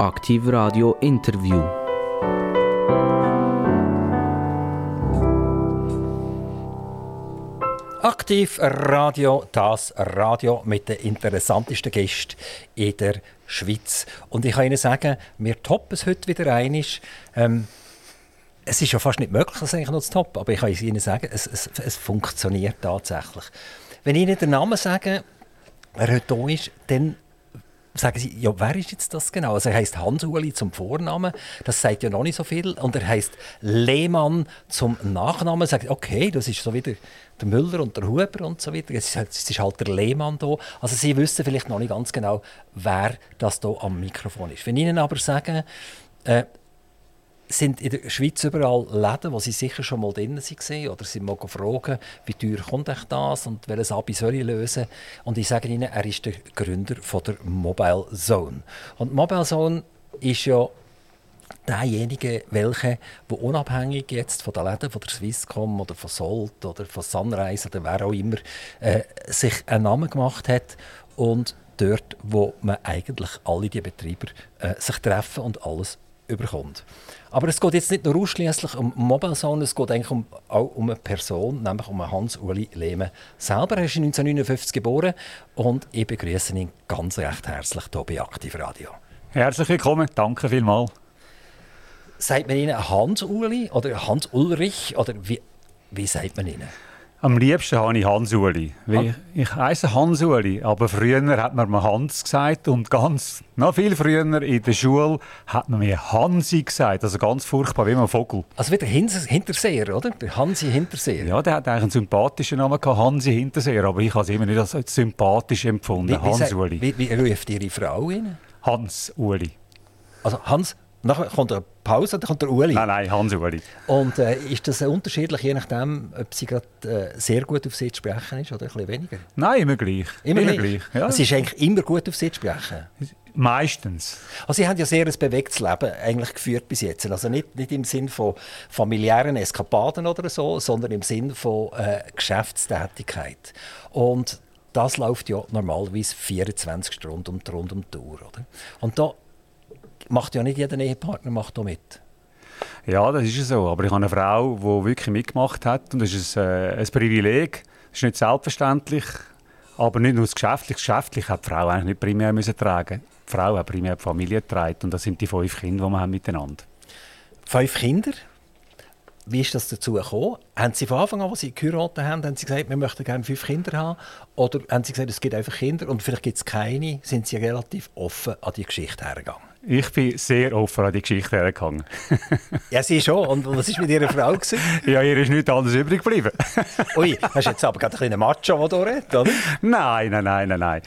Aktiv Radio Interview. Aktiv Radio, das Radio mit den interessantesten Gästen in der Schweiz. Und ich kann Ihnen sagen, wir toppen es heute wieder einig. Ähm, es ist ja fast nicht möglich, das eigentlich noch zu toppen, aber ich kann Ihnen sagen, es, es, es funktioniert tatsächlich. Wenn ich Ihnen den Namen sage, wer heute da ist, dann sagen Sie, ja, wer ist jetzt das genau? Also er heißt Hans-Uli zum Vornamen, das sagt ja noch nicht so viel. Und er heißt Lehmann zum Nachnamen. Sagt, okay, das ist so wieder der Müller und der Huber und so weiter. Es ist, halt, es ist halt der Lehmann da. Also Sie wissen vielleicht noch nicht ganz genau, wer das da am Mikrofon ist. Wenn ich Ihnen aber sage, äh, sind in der Schweiz überall Läden, wo sie sicher schon mal drin waren oder sie mal fragen, wie teuer kommt euch das und welches Abi soll ich lösen. Und ich sage Ihnen, er ist der Gründer von der Mobile Zone. Und Mobile Zone ist ja derjenige, welche, wo unabhängig jetzt von den Läden, von der Swisscom oder von Solt oder von Sunrise oder wer auch immer, äh, sich einen Namen gemacht hat und dort, wo man eigentlich alle die Betreiber äh, sich treffen und alles überkommt. Aber es geht jetzt nicht nur ausschließlich um Mobile Zone, es geht eigentlich um, auch um eine Person, nämlich um Hans-Uli Lehmann selber. Er ist 1959 geboren und ich begrüße ihn ganz recht herzlich hier bei Aktiv Radio. Herzlich willkommen, danke vielmals. Sagt man Ihnen Hans-Uli oder Hans-Ulrich oder wie, wie sagt man Ihnen? Am liebsten habe ich Hans-Uli. Han ich heiße Hans-Uli, aber früher hat man mir Hans gesagt und ganz, noch viel früher in der Schule hat man mir Hansi gesagt. Also ganz furchtbar, wie ein Vogel. Also wieder Hinterseher, oder? Der Hansi Hinterseher. Ja, der hat eigentlich einen sympathischen Namen gehabt, Hansi Hinterseher, aber ich habe es immer nicht als sympathisch empfunden, Hans-Uli. Wie, wie, wie ruft Ihre Frau ihn? Hans-Uli. Also Hans Nachher kommt eine Pause, dann kommt der Uli. Nein, nein, Hans-Uli. Und äh, ist das unterschiedlich, je nachdem, ob sie gerade äh, sehr gut auf sie zu sprechen ist oder ein bisschen weniger? Nein, immer gleich. Immer, immer gleich. gleich. Ja. Sie ist eigentlich immer gut auf sie zu sprechen? Meistens. Also Sie haben ja sehr ein bewegtes Leben eigentlich geführt bis jetzt. Also nicht, nicht im Sinn von familiären Eskapaden oder so, sondern im Sinn von äh, Geschäftstätigkeit. Und das läuft ja normalerweise 24 Stunden rund um die Uhr. Oder? Und da macht ja nicht jeder Ehepartner macht da mit. Ja, das ist so. Aber ich habe eine Frau, die wirklich mitgemacht hat. Und das ist ein, äh, ein Privileg. Das ist nicht selbstverständlich. Aber nicht nur das Geschäftliche. Geschäftlich hat die Frau eigentlich nicht primär müssen tragen. Die Frau hat primär die Familie getragen. Und das sind die fünf Kinder, die wir haben miteinander. Fünf Kinder? Wie ist das dazu gekommen? Haben Sie von Anfang an, als Sie geheiratet haben, haben Sie gesagt, wir möchten gerne fünf Kinder haben? Oder haben Sie gesagt, es gibt einfach Kinder und vielleicht gibt es keine? Sind Sie relativ offen an die Geschichte hergegangen? Ich bin sehr offen an die Geschichte hergegangen. ja, Sie schon. Und was war mit Ihrer Frau? Gewesen? Ja, ihr ist nichts anderes übrig geblieben. Ui, hast du jetzt aber gerade ein kleiner Macho, der hier redet, oder? Nein, nein, nein, nein, nein.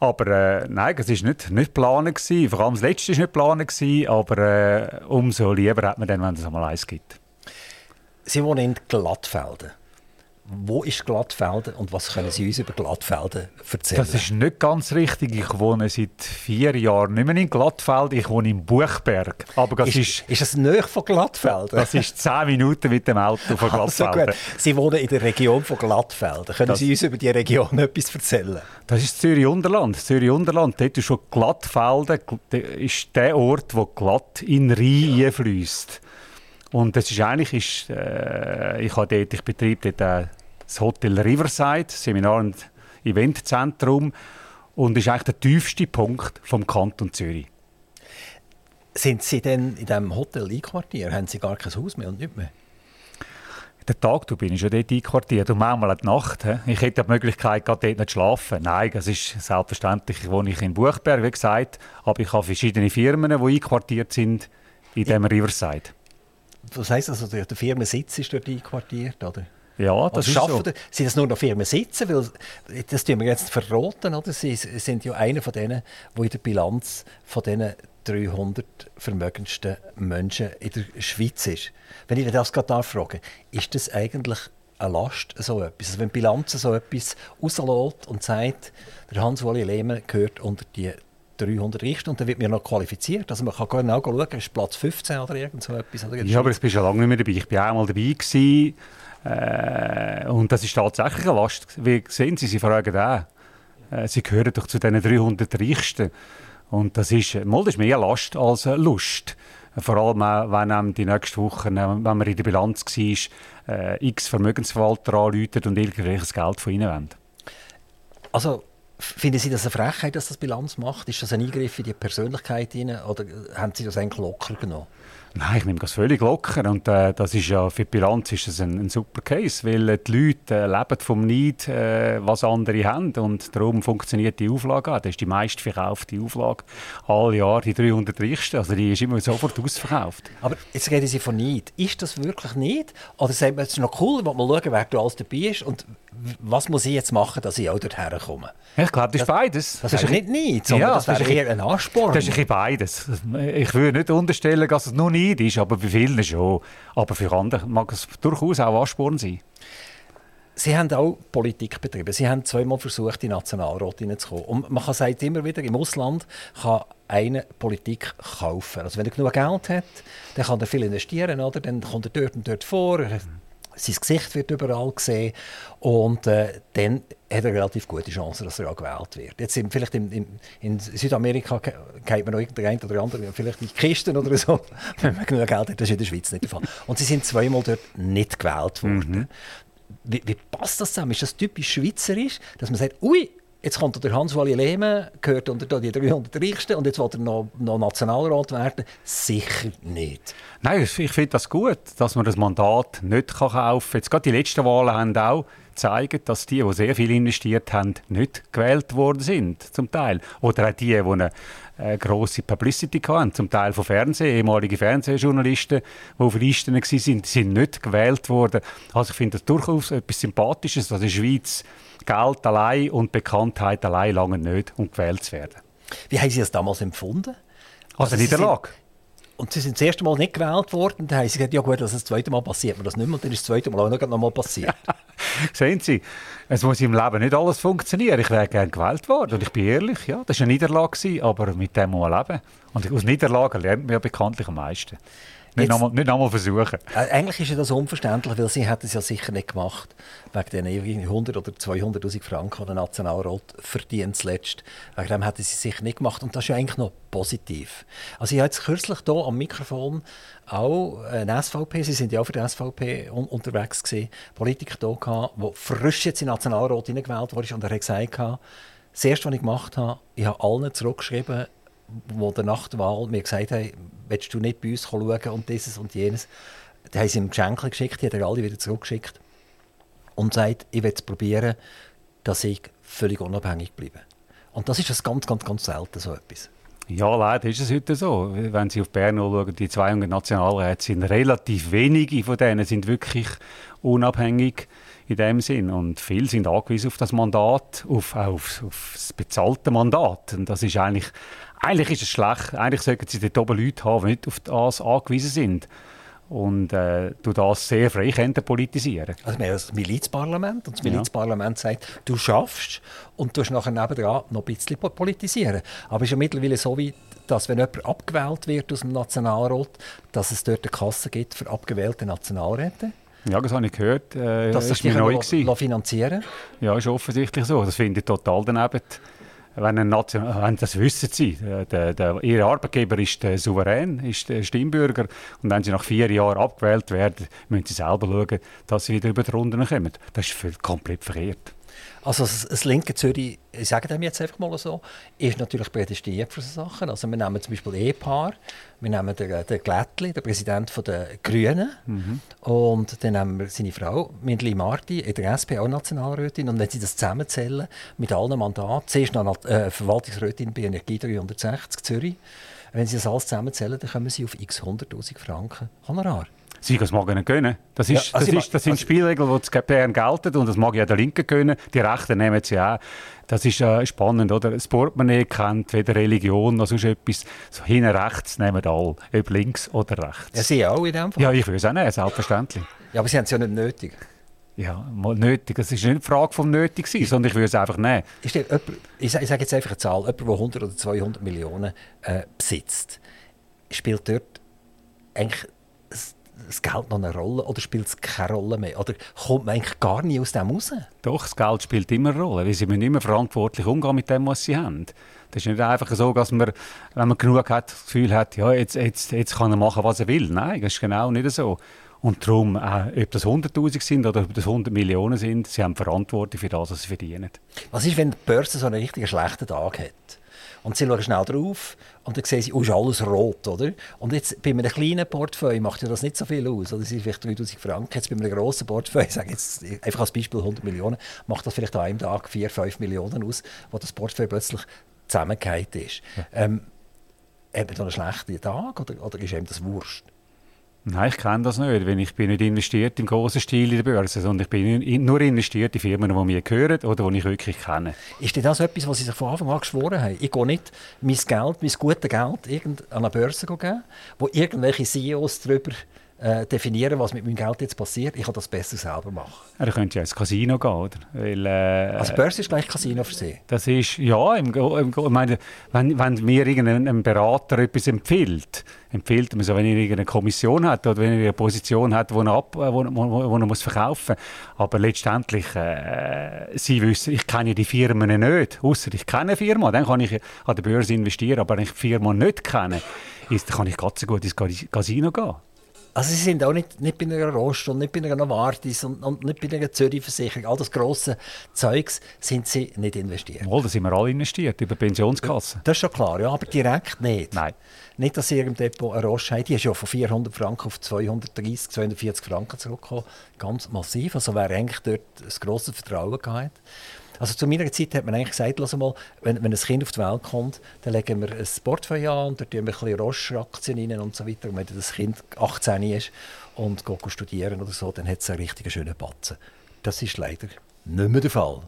Aber äh, nein, es war nicht, nicht geplant. Vor allem das Letzte war nicht geplant. Aber äh, umso lieber hat man dann, wenn es einmal eins gibt. Sie wohnen in Glattfelden. Wo ist Glattfelden und was können Sie uns über Glattfelden erzählen? Das ist nicht ganz richtig. Ich wohne seit vier Jahren nicht mehr in Glattfelden, ich wohne in Buchberg. Aber das ist, ist, ist das näher von Glattfelden? Das ist zehn Minuten mit dem Auto von Glattfelden. Also Sie wohnen in der Region von Glattfelden. Können das, Sie uns über die Region etwas erzählen? Das ist Zürich-Unterland. Zürich-Unterland, dort ist schon Glattfelden ist der Ort, wo Glatt in Rhein einfließt. Und das ist eigentlich, ist, äh, ich, habe dort, ich betreibe dort das Hotel Riverside, Seminar- und Eventzentrum und ist eigentlich der tiefste Punkt vom Kanton Zürich. Sind Sie denn in diesem Hotel einquartiert? Haben Sie gar kein Haus mehr und nicht mehr? Den Tag du bin ich schon dort einquartiert und manchmal die Nacht. He. Ich hätte die Möglichkeit, gerade dort nicht zu schlafen. Nein, das ist selbstverständlich. wohne ich in Buchberg, wie gesagt, aber ich habe verschiedene Firmen, die einquartiert sind in diesem Riverside. Was heisst das? Also, der Firmensitz ist dort einquartiert, oder? Ja, das ist so. Sind das nur noch Firmen sitzen? Weil das tun wir jetzt verraten, oder? Sie sind ja einer von denen, die in der Bilanz von diesen 300 vermögendsten Menschen in der Schweiz ist. Wenn ich das gerade frage, ist das eigentlich eine Last, so etwas? Also wenn die Bilanz so etwas rauslässt und sagt, der Hans-Woli Lehmann gehört unter die 300 Richter und dann wird mir noch qualifiziert. Also man kann genau schauen, ist Platz 15 oder irgend so etwas. Oder ja, aber das bist ja lange nicht mehr dabei. Ich war auch mal dabei. Gewesen. Äh, und das ist tatsächlich eine Last. Wie sehen Sie, Sie fragen auch. Äh, Sie gehören doch zu diesen 300 Reichsten. Und das ist, mal, das ist mehr Last als Lust. Vor allem, wenn einem die nächste Woche, wenn man in der Bilanz war, äh, x Vermögensverwalter anrufen und irgendwelches Geld von ihnen wollen. Also, finden Sie das eine Frechheit, dass das Bilanz macht? Ist das ein Eingriff in die Persönlichkeit rein, oder haben Sie das eigentlich locker genommen? Nein, ich nehme das völlig locker und äh, das ist ja für die Bilanz ist das ein, ein super Case, weil äh, die Leute äh, leben vom Neid, äh, was andere haben und darum funktioniert die Auflage auch. Das ist die meistverkaufte Auflage alle Jahre, die 300 reichsten, also die ist immer sofort ausverkauft. Aber jetzt reden Sie von Neid. Ist das wirklich Neid? Oder sagen wir, es ist noch cool, mal schauen, wer da alles dabei ist und was muss ich jetzt machen, dass ich auch dorthin komme? Ich glaube, das ist beides. Das, ist nicht Neid, sondern ja, das, das ist eher ein Ansporn. Das ist ein beides. Ich würde nicht unterstellen, dass es nur Neid ist, aber bei vielen schon. Aber für andere mag es durchaus auch Ansporn sein. Sie haben auch Politik betrieben. Sie haben zweimal versucht, in den Nationalrat hineinzukommen. Und man kann sagt immer wieder, im Ausland kann eine Politik kaufen. Also wenn er genug Geld hat, dann kann er viel investieren, oder? dann kommt er dort und dort vor, sein Gesicht wird überall gesehen und äh, dann hat er relativ gute Chancen, dass er auch gewählt wird. Jetzt sind vielleicht in, in, in Südamerika geht man noch irgendein oder andere, vielleicht in Kisten oder so, wenn man genug Geld hat, das ist in der Schweiz nicht der Fall. Und sie sind zweimal dort nicht gewählt worden. Mhm. Wie, wie, passt das zusammen? Ist das typisch schweizerisch, dass man sagt, ui, Jetzt kommt der Hans-Wally Lehmann, gehört unter die 300 Reichsten und jetzt will er noch, noch Nationalrat werden. Sicher nicht. Nein, ich finde das gut, dass man das Mandat nicht kaufen kann. Jetzt gerade die letzten Wahlen haben auch gezeigt, dass die, die sehr viel investiert haben, nicht gewählt worden sind, zum Teil. Oder auch die, die eine äh, grosse Publicity hatten, zum Teil von Fernsehen, ehemalige Fernsehjournalisten, die auf Listen waren, sind, sind nicht gewählt worden. Also ich finde das durchaus etwas Sympathisches, dass der Schweiz Geld allein und Bekanntheit allein lange nicht, um gewählt zu werden. Wie haben Sie das damals empfunden? Also, also Niederlage. Und sie sind das erste Mal nicht gewählt worden. Dann haben sie gesagt, ja gut, dass das zweite Mal passiert mir das nicht mehr. Und dann ist das zweite Mal auch noch mal passiert. Sehen Sie, es muss im Leben nicht alles funktionieren. Ich wäre gerne gewählt worden. Und ich bin ehrlich, ja, das war eine Niederlage, aber mit dem muss man leben. Und aus Niederlagen lernt man ja bekanntlich am meisten. Nicht nochmal noch versuchen. Eigentlich ist ja das unverständlich, weil sie hätten es ja sicher nicht gemacht, wegen den 100 oder 200'000 Franken, die der Nationalrat verdient zuletzt. Wegen dem hätten sie es sicher nicht gemacht. Und das ist ja eigentlich noch positiv. Also ich habe jetzt kürzlich hier am Mikrofon auch eine SVP, sie sind ja auch für die SVP un unterwegs gewesen, Politiker hier gehabt, der frisch jetzt in den Nationalrat hineingewählt wurde und er hat gesagt, das erste, was ich gemacht habe, ich habe allen zurückgeschrieben, die der Nachtwahl mir gesagt haben, willst du nicht bei uns schauen und dieses und jenes. Dann haben sie ihm Geschenke geschickt, die hat er alle wieder zurückgeschickt. Und sagt, ich will es probieren, dass ich völlig unabhängig bleibe. Und das ist das ganz, ganz, ganz selten so etwas. Ja, leider ist es heute so. Wenn Sie auf Bern schauen, die 200 Nationalräte sind relativ wenige von denen sind wirklich unabhängig in dem Sinn. Und viele sind angewiesen auf das Mandat, auf, auf, auf das bezahlte Mandat. Und das ist eigentlich eigentlich ist es schlecht. Eigentlich sollten sie dort oben Leute haben, die nicht auf das angewiesen sind. Und äh, du das sehr frei politisieren. Also wir haben das Milizparlament und das Milizparlament ja. sagt, du schaffst und du nachher nebenan noch ein bisschen politisieren. Aber es ist ja mittlerweile so weit, dass wenn jemand abgewählt wird aus dem Nationalrat, dass es dort eine Kasse gibt für abgewählte Nationalräte. Ja, das habe ich gehört. Äh, dass sich die neu finanzieren Ja, ist offensichtlich so. Das finde ich total daneben wenn, ein Nation wenn das wissen sie, der, der, ihr Arbeitgeber ist der Souverän, ist der Stimmbürger und wenn sie nach vier Jahren abgewählt werden, müssen sie selber schauen, dass sie wieder über die Runden kommen. Das ist komplett verkehrt. Also das, linke Zürich, ich sage dem jetzt einfach mal so, ist natürlich prädestiniert für solche Sachen. Also wir nehmen zum Beispiel Ehepaar, wir nehmen den, den Glättli, den Präsident der Grünen, mhm. und dann nehmen wir seine Frau, Mindli Marti, in der SP auch Nationalrätin. Und wenn sie das zusammenzählen, mit allen Mandaten, zuerst noch äh, Verwaltungsrätin bei Energie 360 Zürich, wenn sie das alles zusammenzählen, dann kommen sie auf x 100'000 Franken Honorar. Sie das mag nicht können. Das, ist, ja, also das, ist, das sind also Spielregeln, die Bern gelten und das mag ja der Linke können. Die Rechten nehmen sie auch. Das ist äh, spannend, oder? Das Portemonnaie kennt weder Religion noch sonst etwas. So hinten rechts nehmen alle, ob links oder rechts. Ja, Sie auch in dem Fall? Ja, ich würde es auch nehmen, selbstverständlich. Ja, aber Sie haben es ja nicht nötig. Ja, mal nötig. Das ist nicht eine Frage vom Nötig sein, sondern ich würde es einfach nehmen. Ist der, jemand, ich sage jetzt einfach eine Zahl, jemand, der 100 oder 200 Millionen äh, besitzt, spielt dort eigentlich das Geld noch eine Rolle oder spielt es keine Rolle mehr? Oder kommt man eigentlich gar nie aus dem raus? Doch, das Geld spielt immer eine Rolle, weil sie müssen immer verantwortlich umgehen mit dem, was sie haben. Das ist nicht einfach so, dass man, wenn man genug hat, das Gefühl hat, ja, jetzt, jetzt, jetzt kann er machen, was er will. Nein, das ist genau nicht so. Und darum, äh, ob das 100'000 sind oder ob das 100 Millionen sind, sie haben Verantwortung für das, was sie verdienen. Was ist, wenn die Börse so einen richtig schlechten Tag hat? Und sie schauen schnell drauf und dann sehen sie, oh, ist alles rot, oder? Und jetzt bei einem kleinen Portfolio macht ja das nicht so viel aus, oder? Das sind vielleicht 3000 Franken. Jetzt bei einem grossen Portfolio, ich sage jetzt einfach als Beispiel 100 Millionen, macht das vielleicht an einem Tag 4, 5 Millionen aus, wo das Portfolio plötzlich zusammengehakt ist. Ja. Ähm, wir da einen schlechten Tag oder, oder ist einem das wurscht? Nein, ich kenne das nicht, weil ich bin nicht investiert im großen Stil in der Börse, sondern ich bin nur investiert in Firmen, die mir gehören oder die ich wirklich kenne. Ist das etwas, was Sie sich von Anfang an geschworen haben? Ich gehe nicht mein Geld, mein gutes Geld an eine Börse geben, wo irgendwelche CEOs darüber äh, definieren, was mit meinem Geld jetzt passiert. Ich kann das besser selber machen. Ja, da könnt ja ins Casino gehen, oder? Weil, äh, also Börse ist gleich Casino für Sie? Das ist, ja, im, im, ich meine, wenn, wenn mir irgendein Berater etwas empfiehlt, empfiehlt man so, wenn er irgendeine Kommission hat oder wenn er eine Position hat, die er, ab, wo, wo, wo er muss verkaufen muss. Aber letztendlich, äh, Sie wissen, ich kenne die Firmen nicht, außer ich kenne eine Firma, dann kann ich an der Börse investieren, aber wenn ich die Firma nicht kenne, ist, dann kann ich ganz so gut ins Casino gehen. Also sie sind auch nicht, nicht bei einer Rost und nicht bei einer Novartis und, und nicht bei einer Zürich-Versicherung. All das grosse Zeugs sind sie nicht investiert. Wohl, da sind wir alle investiert, über Pensionskassen. Das ist schon klar, ja, aber direkt nicht. Nein. Nicht, dass sie im Depot eine Rost haben. Die ist ja von 400 Franken auf 230, 240 Franken zurückgekommen. Ganz massiv. Also wer eigentlich dort ein grosses Vertrauen gehabt. Also zu meiner Zeit hat man eigentlich gesagt, lass mal, wenn, wenn ein Kind auf die Welt kommt, dann legen wir ein Portfolio an und da tun wir ein bisschen Roche-Aktien rein und so weiter. Und wenn das Kind 18 ist und geht studieren oder so, dann hat es einen richtig schönen Batzen. Das ist leider nicht mehr der Fall.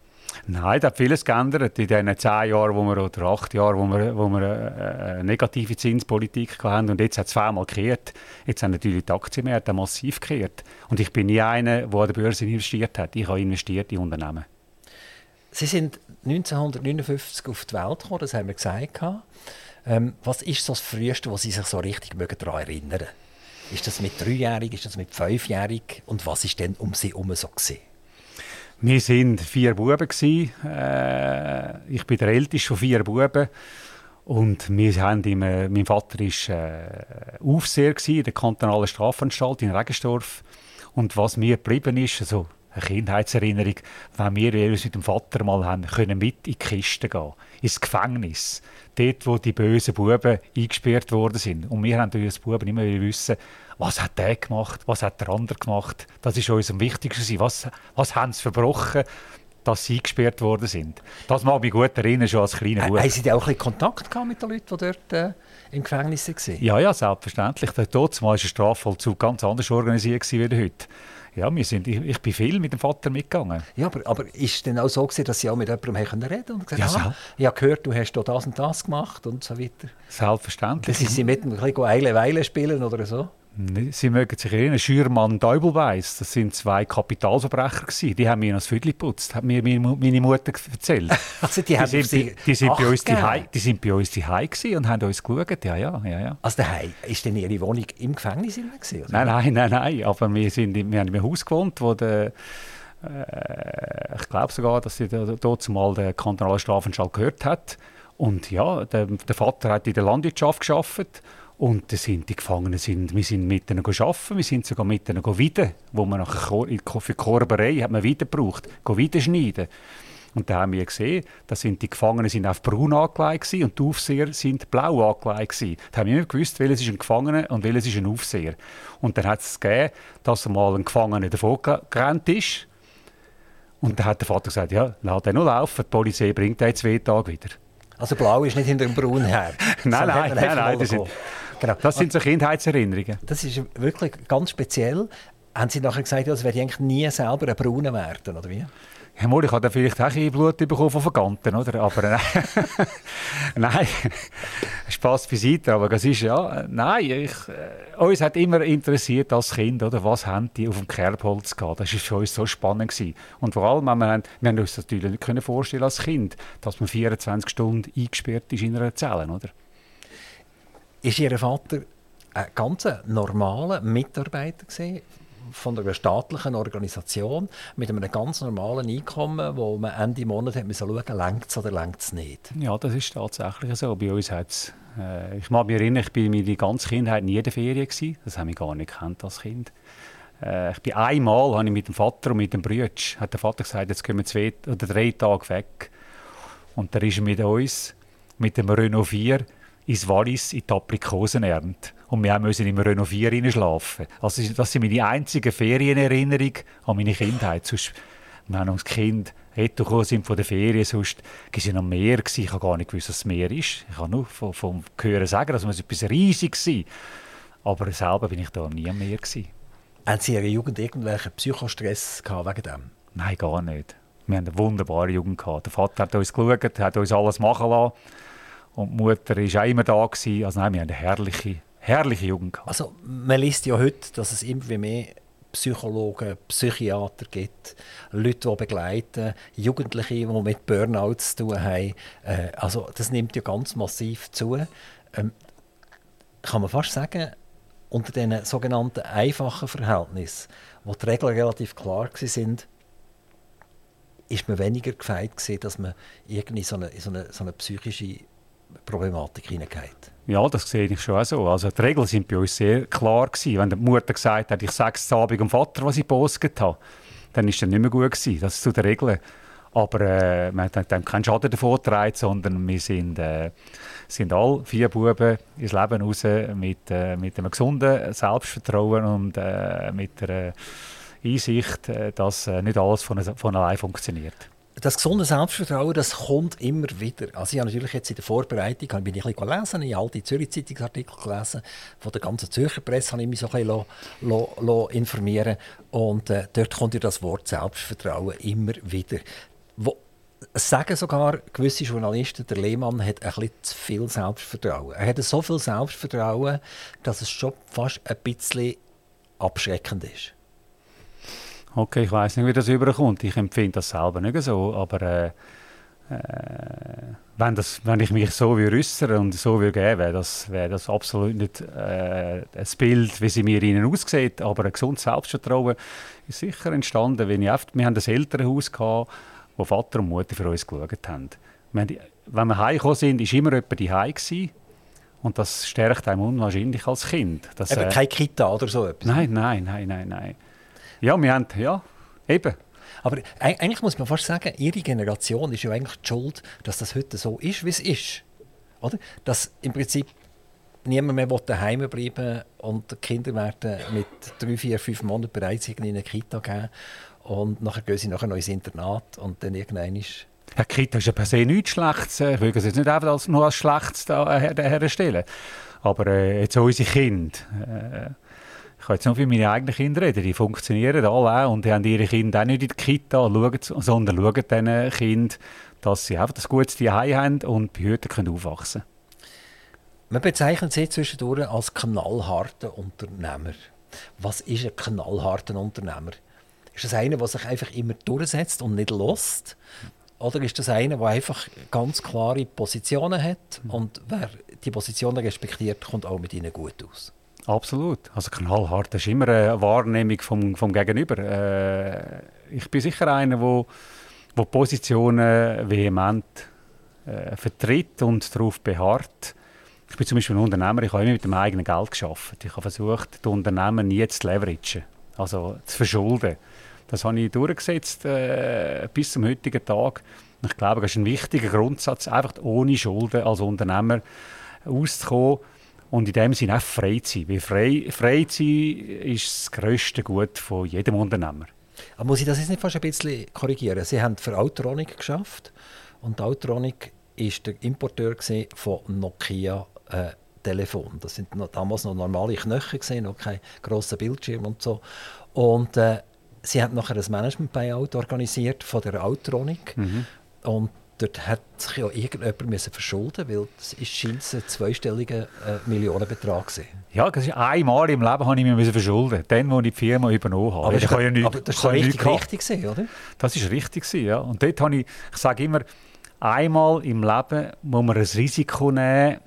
Nein, da hat vieles geändert in den zehn Jahren wo wir, oder acht Jahren, wo wir, wo wir äh, eine negative Zinspolitik hatten. Und jetzt hat es zweimal gekehrt. Jetzt haben natürlich die Aktienmärkte massiv gekehrt. Und ich bin nie einer, der an der Börse investiert hat. Ich habe investiert in Unternehmen. Sie sind 1959 auf die Welt gekommen, das haben wir gesagt. Ähm, was ist so das Früheste, was Sie sich so richtig daran erinnern Ist das mit dreijährig, ist das mit fünfjährig? Und was ist denn um Sie herum so gesehen? Wir waren vier Buben. Äh, ich bin der älteste von vier Buben. Und wir haben im, äh, mein Vater war äh, Aufseher in der kantonalen Strafanstalt in Regensdorf. Und was mir geblieben ist, also eine Kindheitserinnerung, wenn wir mit dem Vater mal haben, können mit in die Kiste gehen, ins Gefängnis, dort, wo die bösen Buben eingesperrt worden sind. Und wir haben als Buben immer wissen, was hat der gemacht, was hat der andere gemacht. Das ist uns am wichtigsten. Was, was haben sie verbrochen, dass sie eingesperrt worden sind. Das mag mich gut erinnern, schon als kleiner Bub. Haben Sie auch ein bisschen Kontakt gehabt mit den Leuten, die dort äh, im Gefängnis waren? Ja, ja, selbstverständlich. Dort war der Strafvollzug ganz anders organisiert als heute. Ja, wir sind, ich, ich bin viel mit dem Vater mitgegangen. Ja, aber, aber ist es denn auch so gewesen, dass Sie auch mit jemandem reden konnten und gesagt ja, ah, ich habe gehört, du hast das und das gemacht und so weiter? Selbstverständlich. Dass Sie mit ihm ein bisschen Eile Weile spielen oder so? Sie mögen sich erinnern, Schürmann und Deubelweiss, das sind zwei Kapitalverbrecher gewesen. Die haben mir das Viertel geputzt, hat mir meine Mutter erzählt. also die, die, sind, die, die, sind bei uns die, die sind bei uns die und haben uns geschaut. Ja, ja, ja, ja. Also daheim, ist denn Ihre Wohnung im Gefängnis gewesen? Nein, nein, nein, nein. Aber wir, sind, wir haben in einem Haus gewohnt, wo der äh, ich glaube sogar, dass sie dort mal der kantonale Strafanstalt gehört hat. Und ja, der, der Vater hat in der Landwirtschaft geschafft und sind die Gefangenen sind, wir sind mit ihnen arbeiten, wir sind sogar mit ihnen wieder, wo man nachher für Korberei hat man wieder gebraucht, wieder schneiden. Und da haben wir gesehen, da sind die Gefangenen sind auf braun angelegt und die Aufseher sind blau angelegt Da haben wir nicht gewusst, welches ist ein Gefangener und welches ist ein Aufseher. Und dann hat es gegeben, dass mal ein Gefangener davon gerannt ist. Und dann hat der Vater gesagt, ja, lass den noch laufen, die Polizei bringt den zwei Tage wieder. Also blau ist nicht hinter dem Braun her. nein, nein, nein, nein, das Genau. Das sind so Kindheitserinnerungen. Das ist wirklich ganz speziell. Haben Sie nachher gesagt, als werde ich eigentlich nie selber ein Brauner werden, oder wie? Ja, mal, ich habe vielleicht auch ein Blut bekommen von Verganten, oder? Aber äh, nein, Spaß beiseite, aber das ist ja, nein, ich, äh, uns hat immer interessiert als Kind, oder, was haben die auf dem Kerbholz gehabt. Das war für uns so spannend gewesen. Und vor allem, wir haben, wir haben uns natürlich nicht können vorstellen als Kind, dass man 24 Stunden eingesperrt ist in einer Zelle, oder? Ist Ihr Vater ein ganz normaler Mitarbeiter gewesen, von einer staatlichen Organisation mit einem ganz normalen Einkommen, wo man Ende Monat hat schauen längt es oder längt es nicht. Ja, das ist tatsächlich so. Bei uns hat's, äh, ich mag mich erinnern, ich bin meine ganze Kindheit nie in der Ferien gewesen. Das habe ich gar nicht gekannt als Kind. Äh, ich bin einmal habe ich mit dem Vater und mit dem Bruder, hat der Vater gesagt, jetzt gehen wir zwei oder drei Tage weg. Und da ist er mit uns, mit dem Renault 4, ins Wallis in die Aprikosen ernten. Und wir mussten im Renault 4 schlafen. Also das sind meine einzigen Ferienerinnerungen an meine Kindheit. Sonst, wir haben als Kind sind von der Ferien, sonst war es am Meer. Ich habe gar nicht gewusst, was das Meer ist. Ich habe nur vom, vom Hören sagen, dass es etwas riesig war. Aber selber bin ich da nie am Meer. Gewesen. Haben Sie in Ihrer Jugend irgendwelchen Psychostress gehabt wegen dem? Nein, gar nicht. Wir haben eine wunderbare Jugend gehabt. Der Vater hat uns geschaut, hat uns alles machen lassen. Und die Mutter war auch immer da. Gewesen. Also nein, wir haben eine herrliche, herrliche Jugend gehabt. Also man liest ja heute, dass es immer mehr Psychologen, Psychiater gibt, Leute, die begleiten, Jugendliche, die mit Burnout zu tun haben. Äh, also das nimmt ja ganz massiv zu. Ähm, kann man fast sagen, unter diesen sogenannten einfachen Verhältnissen, wo die Regeln relativ klar sind, ist man weniger gefeit dass man irgendwie so eine, so eine, so eine psychische Problematik hineingeht. Ja, das sehe ich schon auch so. Also die Regeln sind bei uns sehr klar gewesen. Wenn die Mutter gesagt hat, ich sage es Abend dem Vater, was ich postet habe, dann ist das nicht mehr gut gewesen. Das ist zu den Regeln. Aber äh, man hat dann keinen Schaden davon getragen, sondern wir sind, äh, sind alle vier Buben ins Leben raus mit, äh, mit einem gesunden Selbstvertrauen und äh, mit der Einsicht, äh, dass äh, nicht alles von, von allein funktioniert das gesunde Selbstvertrauen, das kommt immer wieder. Also ich habe natürlich jetzt in der Vorbereitung bin ich ein bisschen gelesen, ich habe alte Zürich-Zeitungsartikel gelesen, von der ganzen Zürcher Presse habe ich mich so ein bisschen lo, lo, informieren und äh, dort kommt ja das Wort Selbstvertrauen immer wieder. Wo, sagen sogar gewisse Journalisten, der Lehmann hat ein bisschen zu viel Selbstvertrauen. Er hat so viel Selbstvertrauen, dass es schon fast ein bisschen abschreckend ist. Okay, ich weiß nicht, wie das überkommt. Ich empfinde das selber nicht so, aber äh, äh, wenn, das, wenn ich mich so wie äußere und so würde geben, wäre das, wär das absolut nicht äh, ein Bild, wie sie mir ihnen aussieht, aber ein gesundes Selbstvertrauen ist sicher entstanden, wenn ich oft, wir haben ein Elternhaus gehabt, wo Vater und Mutter für uns geschaut haben. wenn wir heimgekommen sind, war immer jemand daheim gewesen. Und das stärkt einem unwahrscheinlich als Kind. Das, Eben äh, keine Kita oder so etwas? Nein, nein, nein, nein, nein. Ja, wir haben, ja, eben. Aber eigentlich muss man fast sagen, Ihre Generation ist ja eigentlich die Schuld, dass das heute so ist, wie es ist. Oder? Dass im Prinzip niemand mehr daheim bleiben und die Kinder werden mit drei, vier, fünf Monaten bereits in eine Kita gehen und nachher gehen sie nachher noch ins Internat und dann irgendwann ist ja, Kita ist ja per se nichts Schlechtes. Ich will es jetzt nicht einfach als, nur als Schlechtes herstellen. Aber äh, jetzt unsere Kinder... Äh, kann jetzt nur für meine eigenen Kinder reden, die funktionieren alle auch und die haben ihre Kinder auch nicht in der Kita, schauen, sondern schauen diesen Kindern, dass sie einfach das gutes Zuhause haben und behütet können aufwachsen Man bezeichnet sie zwischendurch als knallharten Unternehmer. Was ist ein knallharter Unternehmer? Ist das einer, der sich einfach immer durchsetzt und nicht lässt? Oder ist das einer, der einfach ganz klare Positionen hat und wer die Positionen respektiert, kommt auch mit ihnen gut aus? Absolut. Also knallhart das ist immer eine Wahrnehmung vom, vom Gegenüber. Äh, ich bin sicher einer, wo, wo Positionen vehement äh, vertritt und darauf beharrt. Ich bin zum Beispiel ein Unternehmer, ich habe immer mit dem eigenen Geld geschafft. Ich habe versucht, die Unternehmen nie zu leveragen, also zu verschulden. Das habe ich durchgesetzt äh, bis zum heutigen Tag. Ich glaube, das ist ein wichtiger Grundsatz, einfach ohne Schulden als Unternehmer auszukommen und in dem Sinne auch frei zu sein. Weil frei, frei zu sein ist das grösste Gut von jedem Unternehmer. Aber muss ich das jetzt nicht fast ein bisschen korrigieren? Sie haben für Autronic geschafft und Autronic war der Importeur von Nokia äh, Telefon. Das sind noch, damals noch normale Knöchel gesehen, noch kein grosser Bildschirm und so. Und äh, sie haben nachher ein Management-Buyout organisiert von der Autronic mhm. und dort hat sich ja irgendjemand müssen verschulden weil es scheint ein zweistelliger äh, Millionenbetrag gewesen. Ja, das ist einmal im Leben habe ich mich verschulden, dann, als ich die Firma übernommen habe. Aber, das, kann ja nicht, aber das war richtig, richtig gewesen, oder? Das ist richtig gewesen, ja. Und dort habe ich, ich sage immer, einmal im Leben muss man ein Risiko nehmen,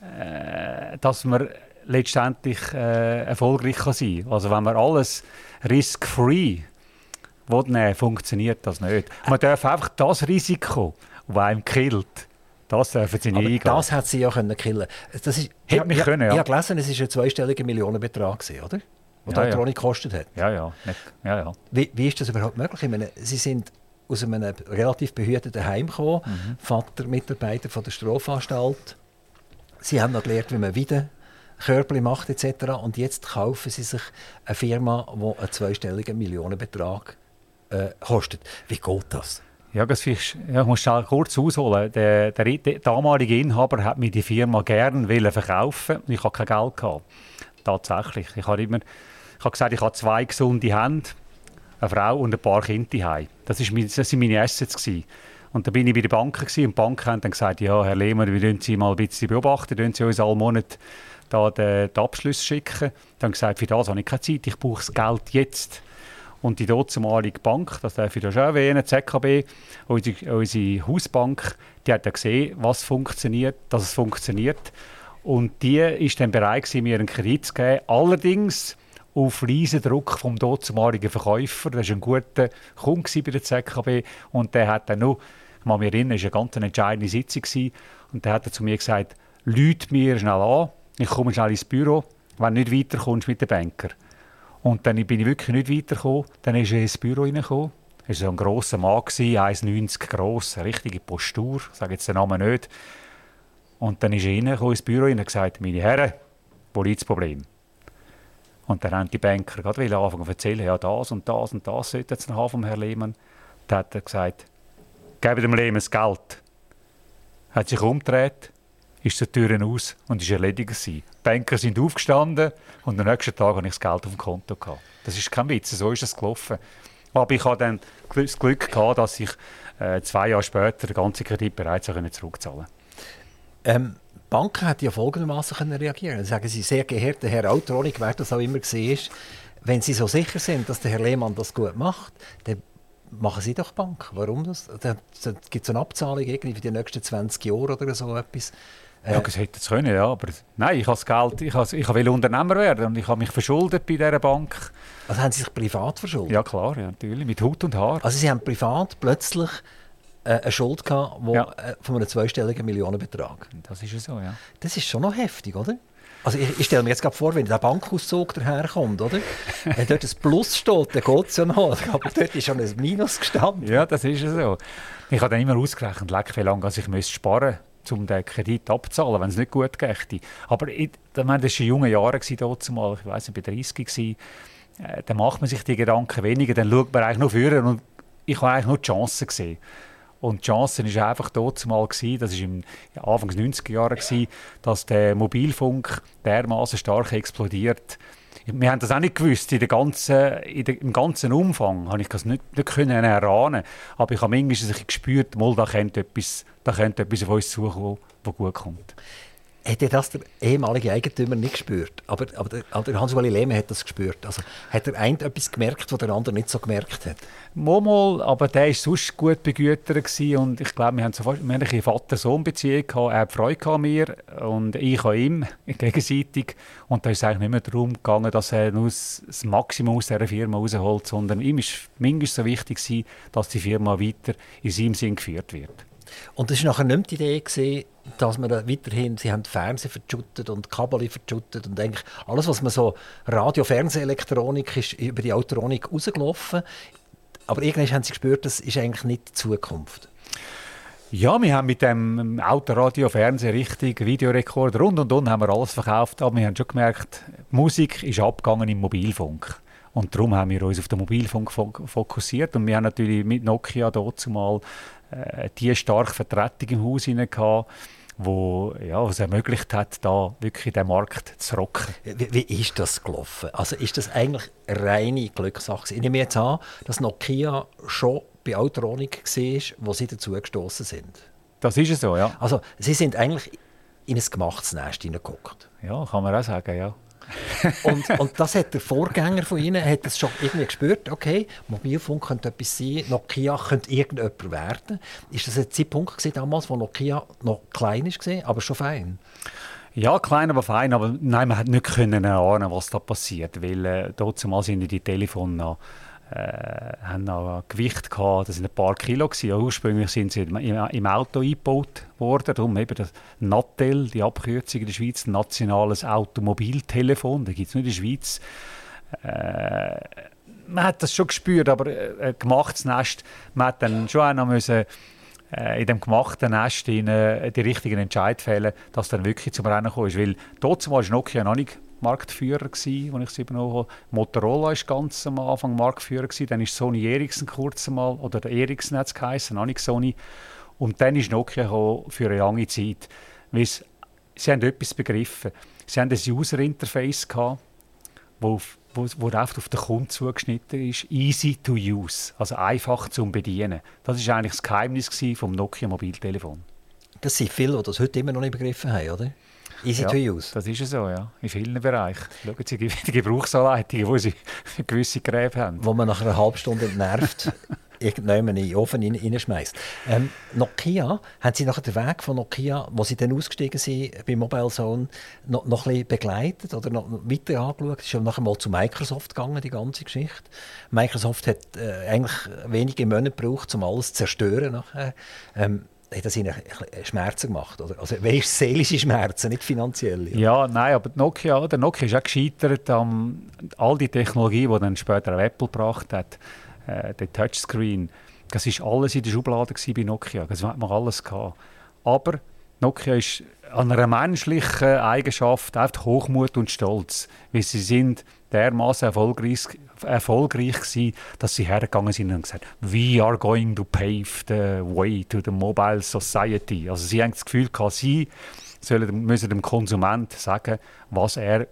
äh, dass man letztendlich äh, erfolgreich kann sein kann. Also wenn man alles risk-free nehmen funktioniert das nicht. Man darf einfach das Risiko, das einem killt, das dürfen sie nicht Aber eingehen. das hat sie ja können killen. Das ist, Hätte mich ich, können, ja. Ich habe gelesen, es war ein zweistelliger Millionenbetrag, gewesen, oder? Der Ja, ja. Elektronik gekostet hat. Ja, ja. Ja, ja. Wie, wie ist das überhaupt möglich? Ich meine, Sie sind aus einem relativ behüteten Heim gekommen, Mhm. Vater, Mitarbeiter von der Strafanstalt. Sie haben noch gelernt, wie man wieder Körper macht etc. Und jetzt kaufen Sie sich eine Firma, die einen zweistelligen Millionenbetrag äh, kostet. Wie geht das? Ja, das vielleicht, ja, ich muss schnell kurz ausholen. Der, der, der damalige Inhaber hat mir die Firma gerne verkaufen und ich hatte kein Geld. Gehabt. Tatsächlich. Ich habe immer ich habe gesagt, ich habe zwei gesunde Hände, eine Frau und ein paar Kinder daheim. Das waren meine, das sind meine Assets. Gewesen. Und dann bin ich bei der Bank und die Bank haben dann gesagt, ja, Herr Lehmann, wir wollen Sie mal ein bisschen beobachten, wollen Sie uns alle Monat da den, den Abschluss schicken. Dann gesagt, für das habe ich keine Zeit, ich brauche das Geld jetzt. Und die damalige Bank, das darf ich da schon erwähnen, die ZKB, unsere, unsere Hausbank, die hat dann gesehen, was funktioniert, dass es funktioniert. Und die ist dann bereit gewesen, mir einen Kredit zu geben. Allerdings auf leisen Druck vom damaligen Verkäufer. Das war ein guter Kunde bei der ZKB. Und der hat dann noch, ich kann mich erinnern, es war eine ganz entscheidende Sitzung. Gewesen, und der hat dann zu mir gesagt, Leute mir schnell an, ich komme schnell ins Büro, wenn du nicht weiterkommst mit dem Banker. Und dann bin ich wirklich nicht weitergekommen. Dann ist er ins Büro reingekommen. Er war so ein grosser Mann, gewesen, 1,90 gross, eine richtige Postur, ich sage jetzt den Namen nicht. Und dann ist er reingekommen ins Büro und hat gesagt, meine Herren, wo liegt das Problem? Und dann haben die Banker gerade anfangen zu erzählen, ja, das und das und das sollte jetzt haben vom Herrn Lehmann. Dann hat er gesagt, gebt dem Lehmann das Geld. Hat sich umgedreht, ist zur Tür aus und ist erledigt gewesen. Die Banker sind aufgestanden und am nächsten Tag hatte ich das Geld auf dem Konto. Gehabt. Das ist kein Witz, so ist es gelaufen. Aber ich hatte dann das Glück, gehabt, dass ich äh, zwei Jahre später den ganzen Kredit bereits zurückzahlen konnte. Ähm, die Banken hätten ja folgendermaßen reagieren können. Sagen Sie, sehr geehrter Herr Autronik, wer das auch immer war, wenn Sie so sicher sind, dass der Herr Lehmann das gut macht, dann machen Sie doch Bank. Warum das? Da, da gibt es eine Abzahlung irgendwie für die nächsten 20 Jahre oder so etwas. Äh, Ja, das hätte es können, ja. Aber nein, ich habe das Geld, ich, has, ich will Unternehmer werden und ich habe mich verschuldet bei dieser Bank. Also haben Sie sich privat verschuldet? Ja klar, ja, natürlich, mit Hut und Haar. Also Sie haben privat plötzlich äh, eine Schuld gehabt, wo, Ja. äh, von einem zweistelligen Millionenbetrag. Das ist ja so, ja. Das ist schon noch heftig, oder? Also ich, ich stelle mir jetzt gerade vor, wenn der Bankauszug daherkommt, oder? Wenn dort ein Plus steht, dann geht es ja noch. Aber dort ist schon ein Minus gestanden. Ja, das ist ja so. Ich habe dann immer ausgerechnet, leck, wie lange ich müsste sparen müsste, um den Kredit abzuzahlen, wenn es nicht gut geht. Aber ich, ich meine, das waren junge Jahre dort mal, ich weiß nicht, bei 30 gewesen. Äh, dann macht man sich die Gedanken weniger, dann schaut man eigentlich nur führen und ich habe eigentlich nur die Chancen gesehen. Und die Chance war einfach dort mal, das war im Anfang der 90er Jahre, dass der Mobilfunk dermaßen stark explodiert. Wir haben das auch nicht gewusst, in der ganzen, in der, im ganzen Umfang habe ich das nicht, nicht können erahnen. Aber ich habe bisschen gespürt, mal, da könnte etwas, da könnte etwas auf uns zukommen, was gut kommt. Hätte das der ehemalige Eigentümer nicht gespürt? Aber, aber, der, aber Hans-Uli Lehmann hat das gespürt. Also hat der eine etwas gemerkt, was der andere nicht so gemerkt hat? Mal, aber der war sonst gut begütert und ich glaube, wir haben, so fast, wir haben eine Vater-Sohn-Beziehung gehabt. Er hat Freude an mir und ich an ihm, gegenseitig. Und da ist es eigentlich nicht mehr darum gegangen, dass er nur das Maximum aus dieser Firma rausholt, sondern ihm war mindestens so wichtig, dass die Firma weiter in seinem Sinn geführt wird. Und das war nachher nicht die Idee, gewesen, dass man weiterhin, sie haben Fernsehen verschüttet und Kabel verschüttet und eigentlich alles, was man so Radio, Fernsehelektronik ist über die Autoronik rausgelaufen. Aber irgendwann haben sie gespürt, das ist eigentlich nicht die Zukunft. Ja, wir haben mit dem Autoradio, Fernsehen, richtig, Videorekorder rund und und haben wir alles verkauft. Aber wir haben schon gemerkt, Musik ist abgegangen im Mobilfunk. Und darum haben wir uns auf den Mobilfunk fok- fokussiert. Und wir haben natürlich mit Nokia dort zumal äh, die starke Vertretung im Haus hinein gehabt, wo ja, es ermöglicht hat, da wirklich den Markt zu rocken. Wie, wie ist das gelaufen? Also ist das eigentlich eine reine Glückssache? Ich nehme jetzt an, dass Nokia schon bei Autoronik war, wo sie dazu gestoßen sind. Das ist es so, ja. Also sie sind eigentlich in ein gemachtes Nest hineingeguckt. Ja, kann man auch sagen, ja. Und, und das hat der Vorgänger von Ihnen hat das schon irgendwie gespürt. Okay, Mobilfunk könnte etwas sein, Nokia könnte irgendjemand werden. Ist das ein Zeitpunkt gewesen damals, wo Nokia noch klein war, aber schon fein? Ja, klein, aber fein. Aber nein, man hat nicht können erahnen, was da passiert, weil äh, zumal sind die Telefone noch äh, haben noch Gewicht gehabt, das sind ein paar Kilo gewesen. Ursprünglich sind sie im, im Auto eingebaut worden, darum eben das Nattel, die Abkürzung in der Schweiz, nationales Automobiltelefon, da gibt es nur in der Schweiz. Äh, man hat das schon gespürt, aber äh, gemachtes Nest, man hat dann schon auch müssen, äh, in dem gemachten Nest in, äh, die richtigen Entscheid fällen, dass dann wirklich zum Rennen kam. Weil dort war Nokia noch nicht Marktführer gsi, als ich es übernommen habe. Motorola war ganz am Anfang Marktführer gsi, dann ist Sony Ericsson kurz einmal oder der Ericsson hat es geheißen, auch nicht Sony. Und dann ist Nokia für eine lange Zeit, weil sie haben etwas begriffen. Sie haben ein User Interface gehabt, wo, wo, wo auf den Kunden zugeschnitten ist, easy to use, also einfach zum bedienen. Das ist eigentlich das Geheimnis vom Nokia Mobiltelefon. Das sind viele, die das heute immer noch nicht begriffen haben, oder? Easy ja, to use. Das ist so, ja. In vielen Bereichen. Schauen Sie die Gebrauchsanleitungen, wo Sie gewisse Gräben haben. Wo man nach einer halben Stunde entnervt irgendjemand in den Ofen reinschmeißt. Ähm, Nokia, haben Sie nachher den Weg von Nokia, wo Sie dann ausgestiegen sind bei Mobile Zone, noch, noch ein bisschen begleitet oder noch weiter angeschaut? Es ist ja nachher mal zu Microsoft gegangen, die ganze Geschichte. Microsoft hat äh, eigentlich wenige Monate gebraucht, um alles zu zerstören nachher. Ähm, hat das ihnen Schmerzen gemacht? Oder? Also, weißt seelische Schmerzen, nicht finanzielle? Ja. ja, nein, aber Nokia, der Nokia ist auch gescheitert an all die Technologie, die dann später Apple gebracht hat, äh, der Touchscreen, das war alles in der Schublade bei Nokia, das hat man alles gehabt. Aber Nokia ist an einer menschlichen Eigenschaft einfach Hochmut und Stolz, weil sie sind dermaßen erfolgreich, erfolgreich gewesen, dass sie hergegangen sind und gesagt «We are going to pave the way to the mobile society». Also sie haben das Gefühl gehabt, sie sollen, müssen dem Konsument sagen, was er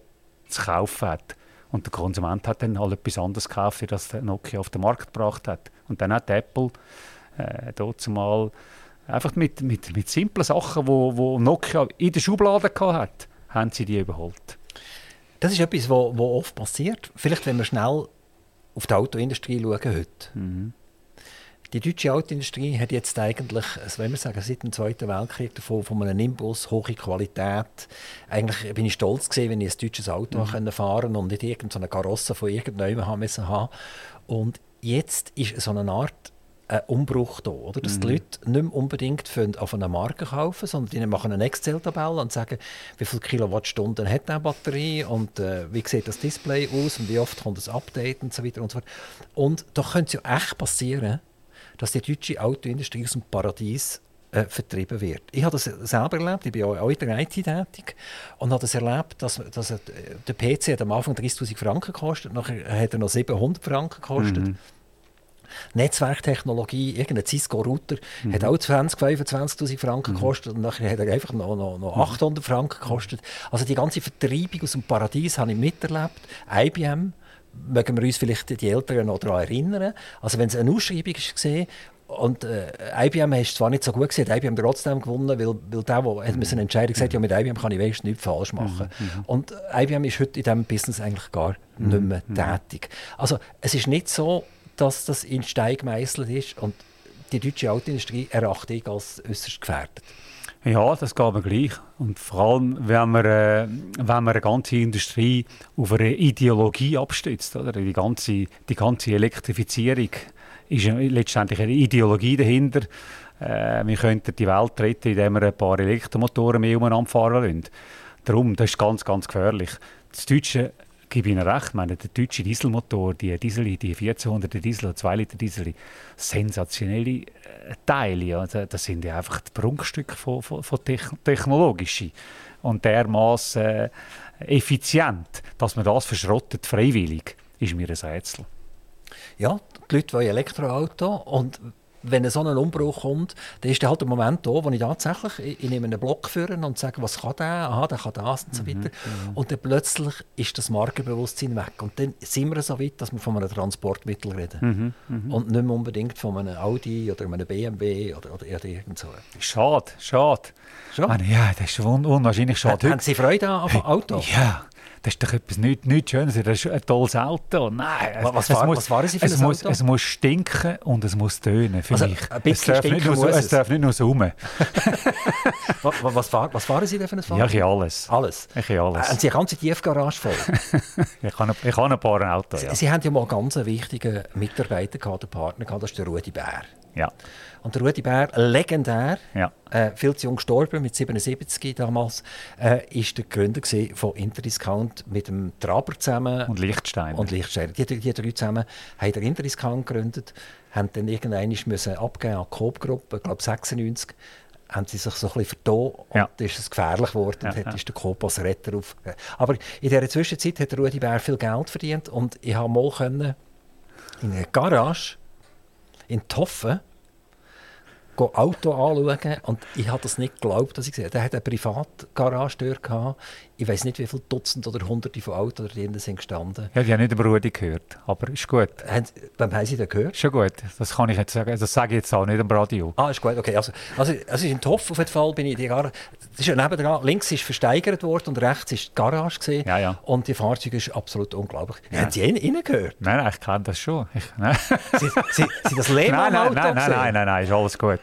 zu kaufen hat. Und der Konsument hat dann halt etwas anderes gekauft, als Nokia auf den Markt gebracht hat. Und dann hat Apple äh, dort mal einfach mit, mit, mit simplen Sachen, wo, wo Nokia in der Schublade hatte, haben sie die überholt. Das ist etwas, was oft passiert. Vielleicht, wenn wir schnell auf die Autoindustrie schauen heute. Mhm. Die deutsche Autoindustrie hat jetzt eigentlich, also wenn wir sagen, seit dem Zweiten Weltkrieg davon, von einem Nimbus, hohe Qualität. Eigentlich bin ich stolz gewesen, wenn ich ein deutsches Auto mhm. fahren und nicht irgendeine Karosse von irgendjemandem haben müssen haben. Und jetzt ist so eine Art ein Umbruch da, oder? Dass mhm. die Leute nicht mehr unbedingt auf einer Marke kaufen, sondern die machen eine Excel-Tabelle und sagen, wie viele Kilowattstunden hat eine Batterie und äh, wie sieht das Display aus und wie oft kommt das Update und so weiter und so fort. Und da könnte es ja echt passieren, dass die deutsche Autoindustrie aus dem Paradies äh, vertrieben wird. Ich habe das selber erlebt, ich bin auch in der IT tätig und habe das erlebt, dass, dass der PC hat am Anfang 30'000 Franken gekostet, nachher hat er noch 700 Franken gekostet. Mhm. Netzwerktechnologie, irgendein Cisco-Router, mhm. hat auch 20, 25'000 Franken mhm. gekostet und nachher hat er einfach noch, noch, noch 800 mhm. Franken gekostet. Also die ganze Vertreibung aus dem Paradies habe ich miterlebt. IBM, mögen wir uns vielleicht die Älteren noch daran erinnern. Also wenn es eine Ausschreibung war, und äh, IBM ist zwar nicht so gut gesehen, IBM trotzdem gewonnen, weil, weil der, der hat eine Entscheidung gesagt, ja mit IBM kann ich wenigstens nichts falsch machen. Mhm. mhm. Und IBM ist heute in diesem Business eigentlich gar nicht mehr mhm. tätig. Also es ist nicht so, dass das in Stein gemeißelt ist und die deutsche Autoindustrie erachte ich als äußerst gefährdet. Ja, das geht mir gleich. Und vor allem, wenn man, äh, wenn man eine ganze Industrie auf eine Ideologie abstützt, oder? Die, ganze, die ganze Elektrifizierung ist letztendlich eine Ideologie dahinter. Äh, wir könnten die Welt retten, indem wir ein paar Elektromotoren mehr umeinander fahren lassen. Darum, das ist ganz, ganz gefährlich. Das deutsche gebe Ihnen recht, meine, der deutsche Dieselmotor, die Diesel, die 1400 Diesel, 2 Liter Diesel, sensationelle äh, Teile. Ja. Das sind ja einfach die Prunkstücke von, von, von technologischen und dermaßen äh, effizient, dass man das verschrottet freiwillig, ist mir ein Rätsel. Ja, die Leute wollen Elektroauto und wenn so ein Umbruch kommt, dann ist halt der Moment da, wo ich tatsächlich, ich, ich nehme einen Block führen und sage, was kann der? Aha, der kann das und so mhm, weiter. Mhm, und dann plötzlich ist das Markenbewusstsein weg. Und dann sind wir so weit, dass wir von einem Transportmittel reden. Mhm, mhm. und nicht mehr unbedingt von einem Audi oder einem BMW oder, oder irgend so. Schade, schade. Schon? ja, das ist un unwahrscheinlich schade. Haben Sie Freude an Auto? Ja, das ist doch etwas nicht, nicht Schönes. Das ist ein tolles Auto. Nein, Was, was, es war, muss, was waren Sie für es ein muss, Auto? es muss stinken und es muss tönen für Also, mich. es, darf nicht nur es es. darf nicht nur summen. was, was, war, was waren Sie denn für ein Fahrzeug? Ja, ich alles. Alles? Ich alles. Äh, Haben Sie eine ganze Tiefgarage voll? Ich habe, ich habe ein paar Autos, ja. Sie haben ja mal ganz einen wichtigen Mitarbeiter gehabt, einen Partner gehabt, das ist der Rudi Bär. ja. Und der Rudi Bär, legendär, Ja. äh, viel zu jung gestorben, mit 77 damals, äh, ist der Gründer von Interdiscount mit dem Traber zusammen Und Lichtstein. und Lichtsteiner. Die, die drei zusammen haben den Interdiscount gegründet, haben dann irgendwann müssen abgeben an die Coop-Gruppe, ich glaube 96, haben sie sich so ein bisschen vertan und Ja. ist es gefährlich geworden Ja, und hat, ja. ist der Coop als Retter auf. Aber in dieser Zwischenzeit hat der Rudi Bär viel Geld verdient und ich habe mal können in einer Garage in Toffen Auto anschauen und ich habe das nicht geglaubt, dass ich gesehen habe. Der hat eine Privatgarage gehabt. Ich weiß nicht, wie viele Dutzend oder Hunderte von Autos da drinnen sind gestanden. Ja, die haben nicht über Rudi gehört, aber ist gut. Haben, wem haben Sie den gehört? Schon gut. Das kann ich jetzt sagen. Das sage ich jetzt auch nicht am Radio. Ah, ist gut, okay. Also, also, also in Toff auf jeden Fall bin ich die Garage. Das ist ja nebendran. Links ist versteigert worden und rechts ist die Garage gesehen. Ja, ja. Und die Fahrzeuge ist absolut unglaublich. Haben Sie ihn gehört? Nein, nein, ich kenne das schon. Ich, nein. Sie, Sie, Sie das Leben nein, nein, Auto nein, nein, nein, nein, nein, ist alles gut.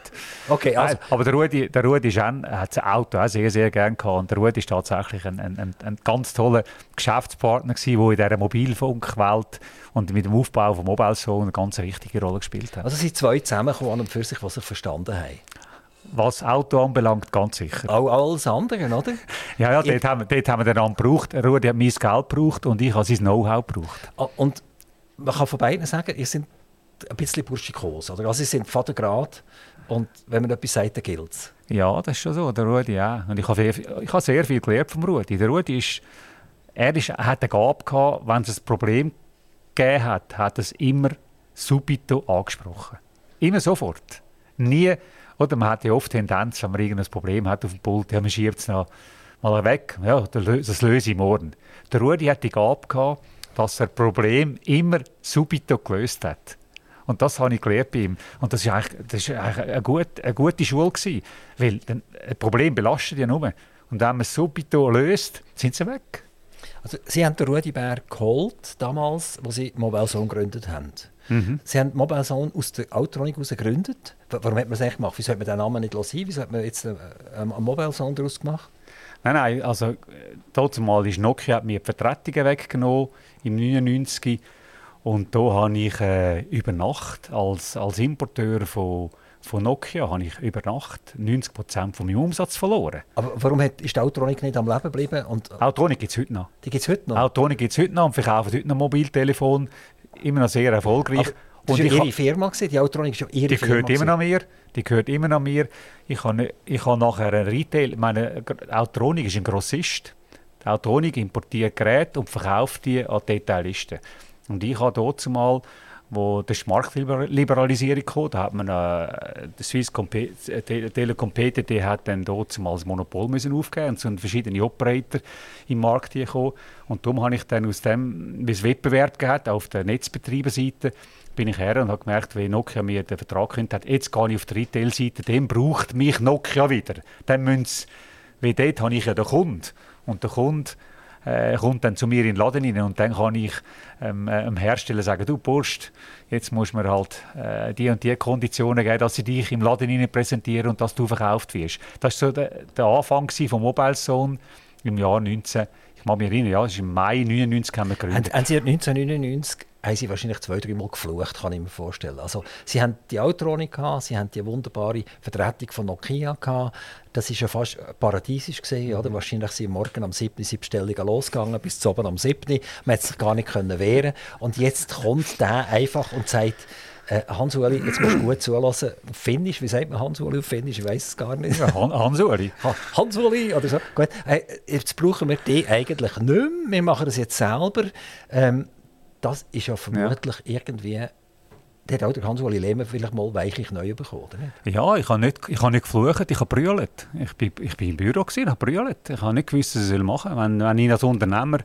Okay, also, Nein, aber der Rudi, der Rudi ist auch, hat das Auto auch sehr, sehr gerne gehabt. Und der Rudi ist tatsächlich ein, ein, ein, ein ganz toller Geschäftspartner gewesen, der in dieser Mobilfunkwelt und mit dem Aufbau von Mobile Zone eine ganz wichtige Rolle gespielt hat. also sind zwei zusammengekommen und für sich, die sich verstanden haben. Was Auto anbelangt, ganz sicher. Auch alles andere, oder? Ja, ja, Ich- dort haben, wir- dort haben wir den gebraucht. Rudi hat mein Geld gebraucht und ich habe sein Know-how gebraucht. Ah, Und man kann von beiden sagen, ihr sind ein bisschen burschikos. Oder? Also, sie sind Vatergrad und wenn man etwas sagt, dann gilt es. Ja, das ist schon so. Der Rudi auch. Und ich habe, sehr, ich habe sehr viel gelernt vom Rudi. Der Rudi ist, er ist, hat eine Gabe gehabt, wenn es ein Problem gegeben hat, hat es immer subito angesprochen. Immer sofort. Nie, oder man hat ja oft Tendenz, wenn man irgendein Problem hat auf dem Pult, ja, man schiebt es noch mal weg, ja, das löse ich morgen. Der Rudi hat die Gabe gehabt, dass er Problem immer subito gelöst hat. Und das habe ich gelernt bei ihm. Und das war eigentlich, das ist eigentlich eine, gute, eine gute Schule. Gewesen, weil ein Problem belastet ja nur. Und wenn man es subito löst, sind sie weg. Also, sie haben den Rudi Bär geholt, damals, als sie Mobile Zone gegründet haben. Sie haben Mobile Zone aus der Autotronik heraus gegründet. Warum hat man das eigentlich gemacht? Wieso hat man den Namen nicht lassen? Wieso hat man jetzt äh, eine Mobile Zone daraus gemacht? Nein, nein, also äh, dazu mal ist Nokia hat mir die Vertretungen weggenommen im 99 und da habe ich äh, über Nacht als, als Importeur von, von Nokia habe ich über Nacht 90 Prozent von meinem Umsatz verloren. Aber warum hat, ist die Autotronik nicht am Leben geblieben? Und Autonik gibt es heute noch. die gibt es heute noch. Autonik gibt es heute noch und verkaufen heute noch Mobiltelefon. Immer noch sehr erfolgreich. Aber das und war ihre Firma, die Autotronik ist ja ihre die Firma. gehört immer noch mir. Die gehört immer noch mir. Ich habe, ich habe nachher einen Retail. Meine Autronik ist ein Grossist. Die Autronik importiert Geräte und verkauft die an Detailisten. Und ich habe dort mal, wo die Marktliberalisierung kam, da hat man äh, die Swiss Compe Te- Telekom PTT hat dann dort mal das Monopol müssen aufgeben und sind verschiedene Operator im Markt gekommen. Und darum habe ich dann aus dem, wie es Wettbewerb gehabt auf der Netzbetreiberseite, bin ich her und habe gemerkt, wie Nokia mir den Vertrag gekündigt hat, jetzt gehe ich auf die Retail-Seite, dann braucht mich Nokia wieder. Dann müssen sie, wie dort habe ich ja den Kunden. Und der Kunde äh, kommt dann zu mir in den Laden rein und dann kann ich ähm, äh, dem Hersteller sagen, du Burst, jetzt musst du mir halt äh, die und die Konditionen geben, dass sie dich im Laden rein präsentieren und dass du verkauft wirst. Das war so der, der Anfang von Mobile Zone im Jahr 19, ich mag mich erinnern, ja, das ist im Mai 99 haben wir gegründet. haben Sie 1999 haben Sie wahrscheinlich zwei, drei Mal geflucht, kann ich mir vorstellen. Also, Sie haben die Autotronik gehabt, Sie haben die wunderbare Vertretung von Nokia gehabt. Das ist ja fast paradiesisch gesehen, oder? Wahrscheinlich sind morgen am 7. sind Bestellungen losgegangen, bis zu oben am 7. Man hat sich gar nicht können wehren Und jetzt kommt der einfach und sagt, äh, Hans-Uli, jetzt musst du gut zulassen. Finnisch, wie sagt man Hans-Uli auf Finnisch? Ich weiß es gar nicht. Han Hans-Uli. Ha- Hans-Uli oder so. Gut, äh, jetzt brauchen wir die eigentlich nicht mehr. Wir machen das jetzt selber. Ähm, das ist ja vermutlich irgendwie... Der hat auch der Hans-Uli Lehmann vielleicht mal weiche Knie bekommen, oder? Ja, ich habe nicht, ich habe nicht geflucht, ich habe brüllt. Ich bin, ich bin im Büro gewesen, habe brüllt. Ich habe nicht gewusst, was ich machen soll. Wenn, wenn ich als Unternehmer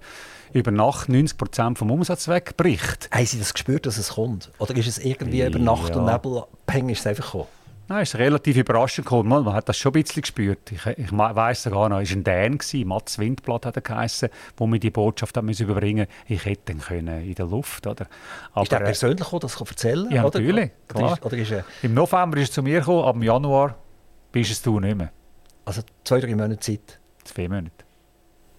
über Nacht 90% vom Umsatz wegbricht, Haben Sie das gespürt, dass es kommt? Oder ist es irgendwie über Nacht Ja. und Nebel, peng, ist es einfach gekommen? Nein, es ist relativ überraschend gekommen. Man, man hat das schon ein bisschen gespürt. Ich, ich weiss sogar noch, es war ein Dan, gewesen, Mats Windblatt hat er geheissen, wo mir die Botschaft hat müssen überbringen ich hätte ihn können in der Luft. Oder? Aber, ist er persönlich gekommen, das erzählen Ja, oder? natürlich. Oder ist, oder ist er, Im November ist er zu mir gekommen, ab im Januar bist es du nicht mehr. Also zwei, drei Monate Zeit. Zwei Monate.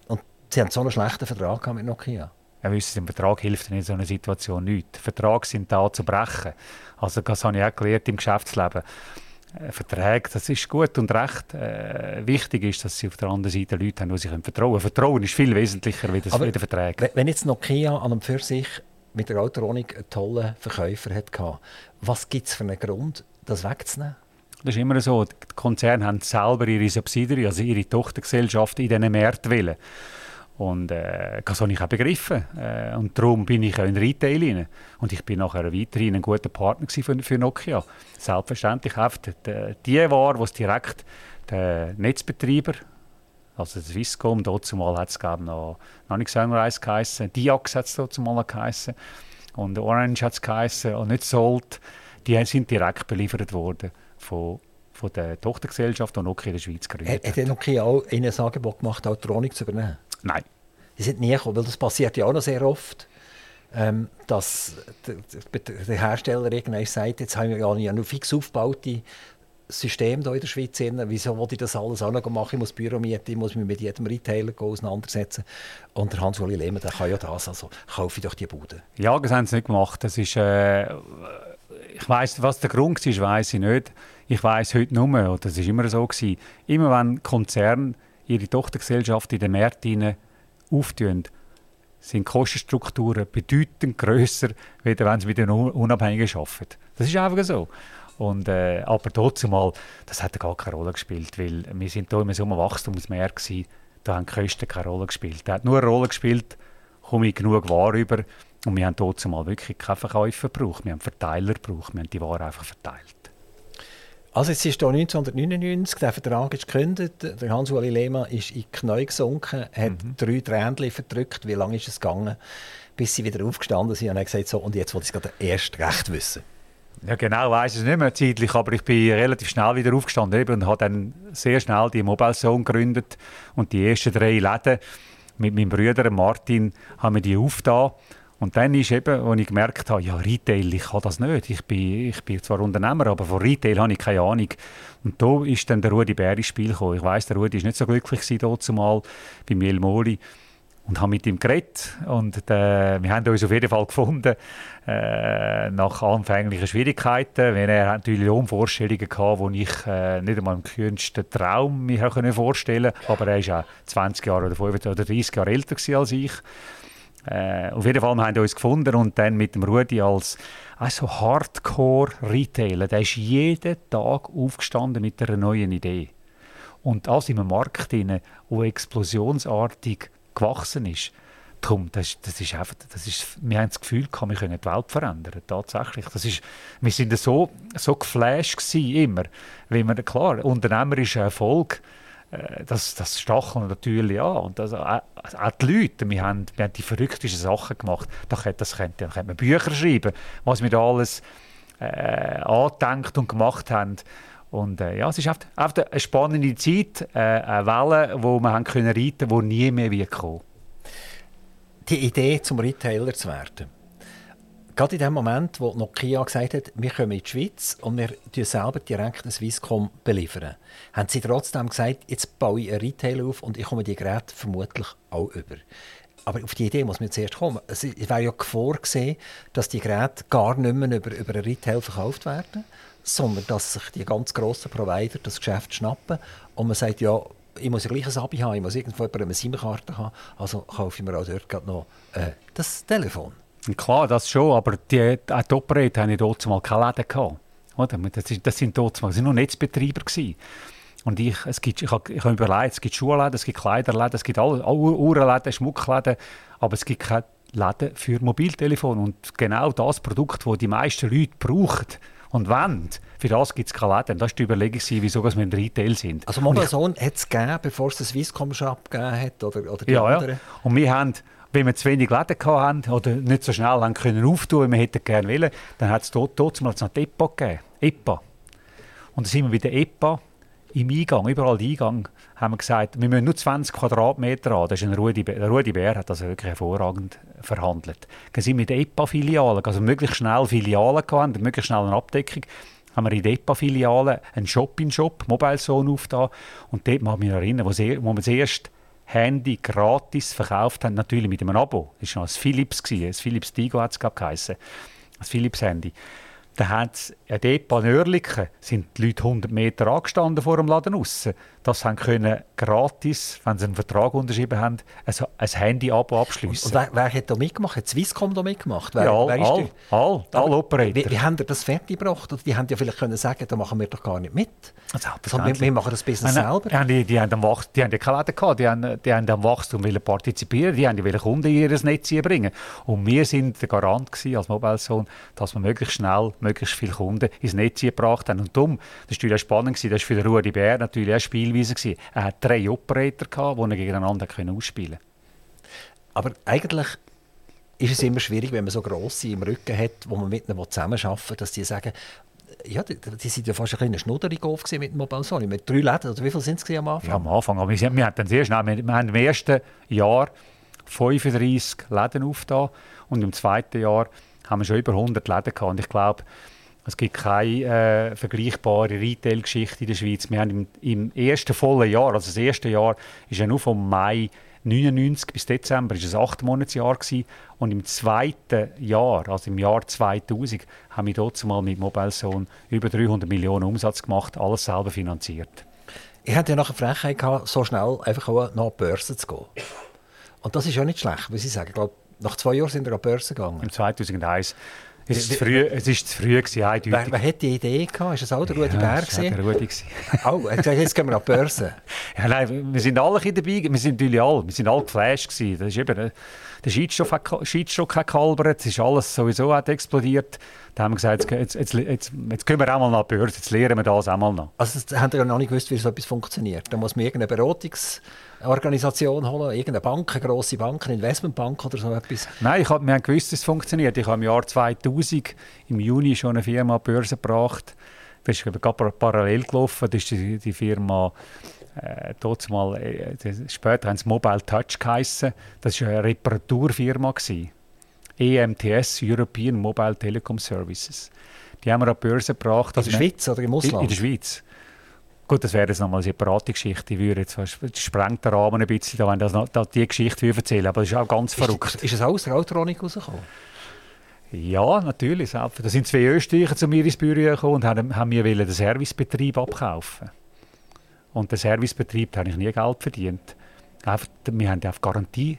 Und Sie haben so einen schlechten Vertrag mit Nokia? Ja, wissen Sie, im Vertrag hilft in so einer Situation nichts. Verträge sind da zu brechen. Also das habe ich auch gelernt im Geschäftsleben. Äh, Verträge, das ist gut und recht. Äh, wichtig ist, dass Sie auf der anderen Seite Leute haben, die sich vertrauen können. Vertrauen ist viel wesentlicher wie, das, Aber Vertrag. Wenn jetzt Nokia an und für sich mit der Autoronik einen tollen Verkäufer hatte, was gibt es für einen Grund, das wegzunehmen? Das ist immer so. Die Konzerne haben selber ihre Subsidiary, also ihre Tochtergesellschaft in diesen Märkten. Und äh, das habe ich auch begriffen. Äh, und darum bin ich auch in Retail rein. Und ich bin nachher weiterhin ein guter Partner für, für Nokia. Selbstverständlich auch die, die Ware, die es direkt der Netzbetreiber, also der Swisscom, dort zumal hat es noch, noch nicht Sunrise geheißen, Diax hat es dort zumal geheißen und Orange hat es geheißen und nicht Salt. Die sind direkt beliefert worden von von der Tochtergesellschaft, die Nokia in der Schweiz gegründet hat. Hat Nokia auch Ihnen ein Angebot gemacht, Autotronik zu übernehmen? Nein. Die sind nie gekommen, weil das passiert ja auch noch sehr oft, ähm, dass der, Hersteller irgendwann sagt, jetzt haben wir ja nicht nur fix aufgebaute System hier in der Schweiz. Wieso wollte ich das alles auch noch machen? Ich muss Büro mieten, ich muss mich mit jedem Retailer auseinandersetzen. Und der Hans-Uli Lehmann, der kann ja das, also kaufe ich doch die Bude. Ja, das haben sie nicht gemacht. Das ist, äh, ich weiss, was der Grund ist, weiß ich nicht. Ich weiß heute nur, und das ist immer so gewesen, immer wenn Konzerne ihre Tochtergesellschaft in den Märkten auftun, sind Kostenstrukturen bedeutend grösser, als wenn sie mit den Unabhängigen arbeiten. Das ist einfach so. Und, äh, aber trotzdem das hat gar keine Rolle gespielt, weil wir sind hier in so einem Wachstumsmeer gewesen, da haben die Kosten keine Rolle gespielt. Da hat nur eine Rolle gespielt, komme ich genug Ware über und wir haben trotzdem mal wirklich keine Verkäufer gebraucht, wir haben Verteiler gebraucht, wir haben die Ware einfach verteilt. Also jetzt ist hier 1999, der Vertrag ist gekündigt, der Hans-Uli Lehmann ist in die Knie gesunken, hat mhm. drei Tränchen verdrückt. Wie lange ist es gegangen, bis sie wieder aufgestanden sind und hat gesagt, so, und jetzt wollte ich es gerade erst recht wissen. Ja genau, weiß es nicht mehr zeitlich, aber ich bin relativ schnell wieder aufgestanden und habe dann sehr schnell die Mobile Zone gegründet und die ersten drei Läden mit meinem Bruder Martin haben wir die aufgetan und dann ist eben, als ich gemerkt habe, ja, Retail, ich kann das nicht. Ich bin, ich bin zwar Unternehmer, aber von Retail habe ich keine Ahnung. Und da ist dann der Rudi Bär ins Spiel gekommen. Ich weiss, der Rudi war nicht so glücklich dort zumal bei Miel Moli und habe mit ihm geredet und äh, wir haben uns auf jeden Fall gefunden äh, nach anfänglichen Schwierigkeiten, wenn er natürlich Lohnvorstellungen hatte, die ich äh, nicht einmal im kühnsten Traum mir vorstellen konnte, aber er ist auch 20 Jahre oder 25 oder 30 Jahre älter als ich äh, auf jeden Fall, wir haben uns gefunden und dann mit dem Rudi als also Hardcore-Retailer, der ist jeden Tag aufgestanden mit einer neuen Idee. Und das in einem Markt, der explosionsartig gewachsen ist, Darum, das, das ist einfach, das ist, wir haben das Gefühl, wir können die Welt verändern, tatsächlich. Das ist, wir sind so, so geflasht immer, weil man, klar, unternehmerischer Erfolg, das, das stacheln natürlich an. Und das, auch, auch die Leute, wir haben, wir haben die verrücktesten Sachen gemacht. Da könnte, das könnte, könnte man Bücher schreiben, was wir da alles äh, angedenkt und gemacht haben. Und äh, ja, es ist einfach, einfach eine spannende Zeit, äh, eine Welle, wo wir haben können reiten die nie mehr wird kommen. Die Idee, zum Retailer zu werden Gerade in dem Moment, wo Nokia gesagt hat, wir kommen in die Schweiz und wir liefern selber direkt ein Swisscom beliefern, haben sie trotzdem gesagt, jetzt baue ich einen Retail auf und ich komme die Geräte vermutlich auch über. Aber auf die Idee muss man zuerst kommen. Es wäre ja vorgesehen, dass die Geräte gar nicht mehr über, über einen Retail verkauft werden, sondern dass sich die ganz grossen Provider das Geschäft schnappen und man sagt, ja, ich muss ja gleich ein Abi haben, ich muss irgendwo eine SIM-Karte haben, also kaufe ich mir auch dort noch äh, das Telefon. Klar, das schon, aber die, auch die Operator haben ja dort mal keine Läden gehabt. Oder? Das, ist, das sind dort mal, sind nur Netzbetreiber gewesen. Und ich, es gibt, ich habe ich hab überlegt, es gibt Schuhläden, es gibt Kleiderläden, es gibt alle, Uhrenläden, Schmuckläden, aber es gibt keine Läden für Mobiltelefon. Und genau das Produkt, das die meisten Leute brauchen und wollen, für das gibt es keine Läden. Das war die Überlegung, wieso wir im Retail sind. Also Mobile Zone hat es gegeben, bevor es den Swisscom Shop gegeben hat? Oder, oder die ja, anderen? ja, und wir haben wenn wir zu wenig Läden hatten oder nicht so schnell haben können auftun, wie wir hätten gerne wollen, dann hat es dort, dort noch die EPA gegeben. EPA. Und da sind wir bei der EPA im Eingang, überall der Eingang, haben wir gesagt, wir müssen nur 20 Quadratmeter an. Das ist ein Rudi, Rudi Bär hat das wirklich hervorragend verhandelt. Dann sind wir in der EPA-Filiale, also möglichst schnell Filialen gehabt, möglichst schnell eine Abdeckung haben wir in der EPA-Filiale einen Shop-in-Shop, Mobile Zone aufgetan. Und dort mag ich mich erinnern, wo, sie, wo wir das erste Handy gratis verkauft haben, natürlich mit einem Abo. Das war noch ein Philips, ein Philips Digo hat es geheißen, ein Philips-Handy. Da hat es ein Depot Nörliken, sind die Leute 100 Meter angestanden vor dem Laden aussen. Das haben können gratis, wenn sie einen Vertrag unterschrieben haben, also ein Handy-Abo abschließen. Und, wer, wer, hat da mitgemacht? Hat Swisscom da mitgemacht? Wer, ja, all, wer all, all, all Operator. Wie, wie haben die das fertig gebracht? die haben ja vielleicht können sagen, da machen wir doch gar nicht mit. Also, wir, wir, machen das Business meine, selber. Die, die, haben am die haben ja keine Läden gehabt, die haben, die haben am Wachstum partizipieren, die haben die Kunden in ihr Netz bringen. Und wir sind der Garant gewesen, als Mobile Zone, dass wir möglichst schnell, möglichst viele Kunden ins Netz gebracht haben. Und darum, das war natürlich spannend, gewesen, das war für den Rudi Bär natürlich eine Spielweise. Gewesen. Er hat drei Operator, gehabt, die er gegeneinander ausspielen konnte. Aber eigentlich ist es immer schwierig, wenn man so grosse im Rücken hat, wo man mit ihnen zusammenarbeiten will, dass die sagen, ja, die, die sind ja fast ein bisschen schnudderig auf mit dem Mobile Sony. Mit drei Läden, oder wie viele sind es am Anfang? Ja, am Anfang. Aber wir, wir, haben sehr schnell, wir, wir haben im ersten Jahr 35 Läden aufgetan und im zweiten Jahr haben wir schon über 100 Läden gehabt. Und ich glaube, es gibt keine äh, vergleichbare Retail-Geschichte in der Schweiz. Wir haben im, im, ersten vollen Jahr, also das erste Jahr, ist ja nur vom Mai 99 bis Dezember, ist ein acht Monatsjahr gewesen. Und im zweiten Jahr, also im Jahr 2000, haben wir dort mal mit Mobile Zone über 300 Millionen Umsatz gemacht, alles selber finanziert. Ich hatte ja noch eine Frechheit gehabt, so schnell einfach auch nach Börse zu gehen. Und das ist ja nicht schlecht, muss ich sagen. Ich glaube, nach zwei Jahren sind wir an die Börse gegangen. Im 2001 es ist zu früh, es ist zu früh gewesen, eindeutig. Wer, wer hat die Idee gehabt? Ist das auch der Rudi ja, Bär gewesen? der Rudi oh, jetzt gehen wir an die Börse. ja, nein, wir sind alle dabei, wir sind natürlich alle, wir sind alle geflasht gewesen. Das ist eben, äh, der Schiedsstock hat, gehalbert, es ist alles sowieso hat explodiert. Da haben wir gesagt, jetzt, jetzt, jetzt, jetzt gehen wir auch mal nach die Börse, jetzt lernen wir das auch mal noch. Also habt ihr ja noch nicht gewusst, wie so etwas funktioniert? Da muss man irgendeine Beratungs- Organisation holen, irgendeine Bank, eine grosse Bank, eine Investmentbank oder so etwas? Nein, ich hab, wir haben gewusst, dass es funktioniert. Ich habe im Jahr 2000 im Juni schon eine Firma an die Börse gebracht. Das ist gerade parallel gelaufen. Das ist die, die Firma äh, mal, äh, später haben sie Mobile Touch geheissen. Das war eine Reparaturfirma. Gewesen. EMTS, European Mobile Telecom Services. Die haben wir an die Börse gebracht. In der Schweiz oder im Ausland? In, in der Schweiz. Gut, das wäre jetzt nochmal eine separate Geschichte. Ich würde jetzt fast, das sprengt den Rahmen ein bisschen, wenn das noch, da die Geschichte erzählen aber das ist auch ganz verrückt. Ist, ist es aus der Autronik rausgekommen? Ja, natürlich. Da sind zwei Österreicher zu mir ins Büro gekommen und haben, mir den Servicebetrieb abkaufen. Und den Servicebetrieb habe ich nie Geld verdient. Wir haben auf Garantie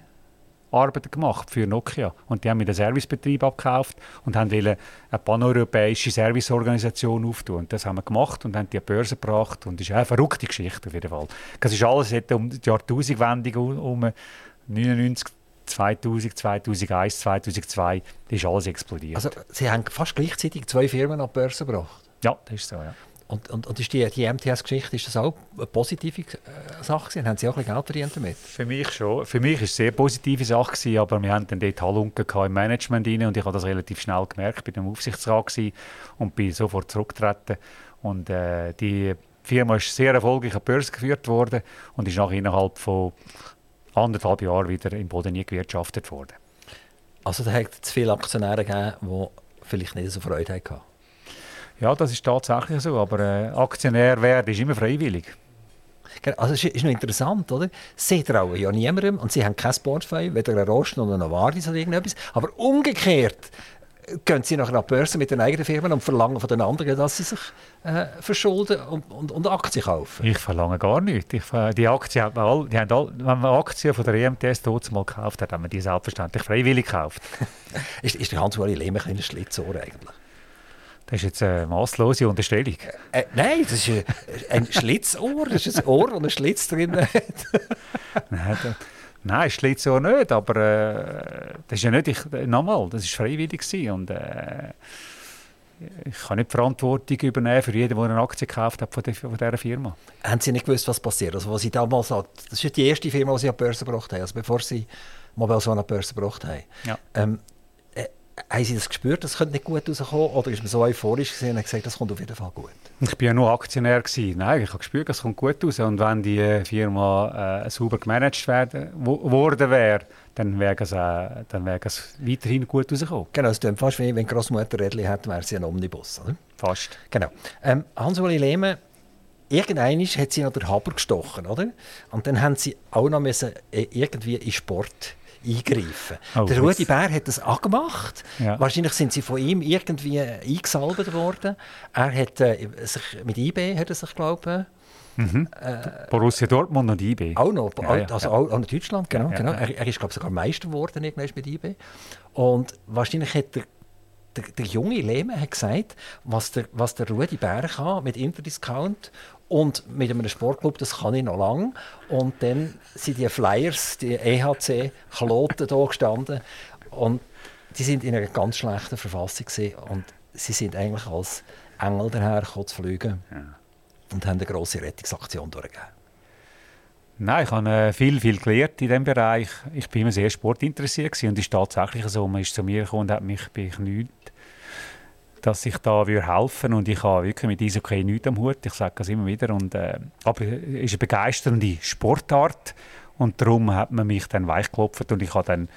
Arbeiten gemacht für Nokia. Und die haben mir den Servicebetrieb abgekauft und haben eine paneuropäische Serviceorganisation auftun. Und das haben wir gemacht und haben die an die Börse gebracht. Und das ist eine verrückte Geschichte auf jeden Fall. Das ist alles um die Jahrtausendwende um 99, 2000, 2001, 2002 ist alles explodiert. Also Sie haben fast gleichzeitig zwei Firmen an die Börse gebracht? Ja, das ist so, ja. Und, und, und ist die, die MTS-Geschichte, ist das auch eine positive äh, Sache gewesen? Haben Sie auch ein bisschen Geld verdient damit? Für mich schon. Für mich war es eine sehr positive Sache, gewesen, aber wir haben dann dort Halunken im Management rein und ich habe das relativ schnell gemerkt. Ich war im Aufsichtsrat gewesen und bin sofort zurückgetreten. Und äh, die Firma ist sehr erfolgreich an die Börse geführt worden und ist nach innerhalb von anderthalb Jahren wieder im Boden nie gewirtschaftet worden. Also da hat es viele Aktionäre gegeben, die vielleicht nicht so Freude hatten? Ja, das ist tatsächlich so, aber äh, Aktionär werden ist immer freiwillig. Also es ist noch interessant, oder? Sie trauen ja niemandem und sie haben kein Portfolio, weder einen Rost noch einen Novartis oder irgendetwas. Aber umgekehrt gehen sie nachher nach die Börse mit den eigenen Firmen und verlangen von den anderen, dass sie sich äh, verschulden und, und, und, Aktien kaufen. Ich verlange gar nichts. Ich, die Aktien haben all, die haben all, wenn man Aktien von der EMTS dort mal gekauft hat, haben wir die selbstverständlich freiwillig gekauft. ist, ist der Hans-Uli Lehmann ein Schlitzohr eigentlich? Das ist jetzt eine masslose Unterstellung. Äh, äh, nein, das ist ein, ein Schlitzohr. Das ist ein Ohr, das einen Schlitz drin hat. nein, nein, Schlitzohr nicht, aber äh, das ist ja nicht, ich, nochmal, das war freiwillig gewesen und äh, ich kann nicht die Verantwortung übernehmen für jeden, der eine Aktie gekauft hat von, der, von dieser Firma. Haben Sie nicht gewusst, was passiert? Also, was Sie damals das ist die erste Firma, die Sie an die Börse gebracht haben, also bevor Sie Mobile so an die Börse gebracht haben. Ja. Ähm, haben Sie das gespürt, das könnte nicht gut rauskommen? Oder ist man so euphorisch gesehen und gesagt, das kommt auf jeden Fall gut? Ich war ja nur Aktionär. Gewesen. Nein, ich habe gespürt, es kommt gut raus. Und wenn die äh, Firma äh, sauber gemanagt werden, worden wäre, dann wäre es, äh, dann wäre es weiterhin gut rausgekommen. Genau, es klingt fast wie wenn Großmutter Rädli hat, wäre sie ein Omnibus. Oder? Fast. Genau. Ähm, Hans-Uli Lehmann, irgendwann hat sie noch den Haber gestochen, oder? Und dann haben sie auch noch müssen, äh, irgendwie in Sport eingreifen. Oh, der Rudi Bär hat das angemacht. Ja. Wahrscheinlich sind sie von ihm irgendwie eingesalbt worden. Er hat äh, sich mit IB, hat er sich glaube Mhm. Äh, Borussia Dortmund und IB. Auch noch, ja, ja, also Auch, in Deutschland, genau. genau. Er, er, ist glaube sogar Meister geworden mit IB. Und wahrscheinlich hat der, der, der junge Lehmann hat gesagt, was der, was der Rudi Bär kann mit Interdiscount und mit einem Sportclub, das kann ich noch lange. Und dann sind die Flyers, die EHC-Kloten hier gestanden. Und die sind in einer ganz schlechten Verfassung gewesen. und sie sind eigentlich als Engel daher zu fliegen ja. und haben eine grosse Rettungsaktion durchgegeben. Nein, ich habe äh, viel, viel gelernt in diesem Bereich. Ich bin immer sehr sportinteressiert und es ist tatsächlich so, man ist zu mir gekommen und hat mich bei nichts dass ich da helfen würde. Und ich habe wirklich mit Eishockey nichts am Hut. Ich sage das immer wieder. Und, äh, aber es ist eine begeisternde Sportart. Und darum hat man mich dann weichgeklopft. Und ich habe dann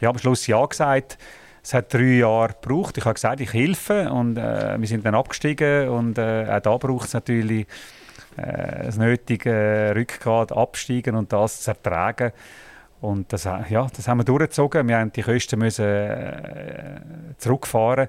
ja, am Schluss Ja gesagt. Es hat drei Jahre gebraucht. Ich habe gesagt, ich helfe. Und äh, wir sind dann abgestiegen. Und äh, auch da braucht es natürlich äh, das nötige Rückgrat, absteigen und das zu ertragen. Und das, ja, das haben wir durchgezogen. Wir haben die Kosten müssen, äh, zurückfahren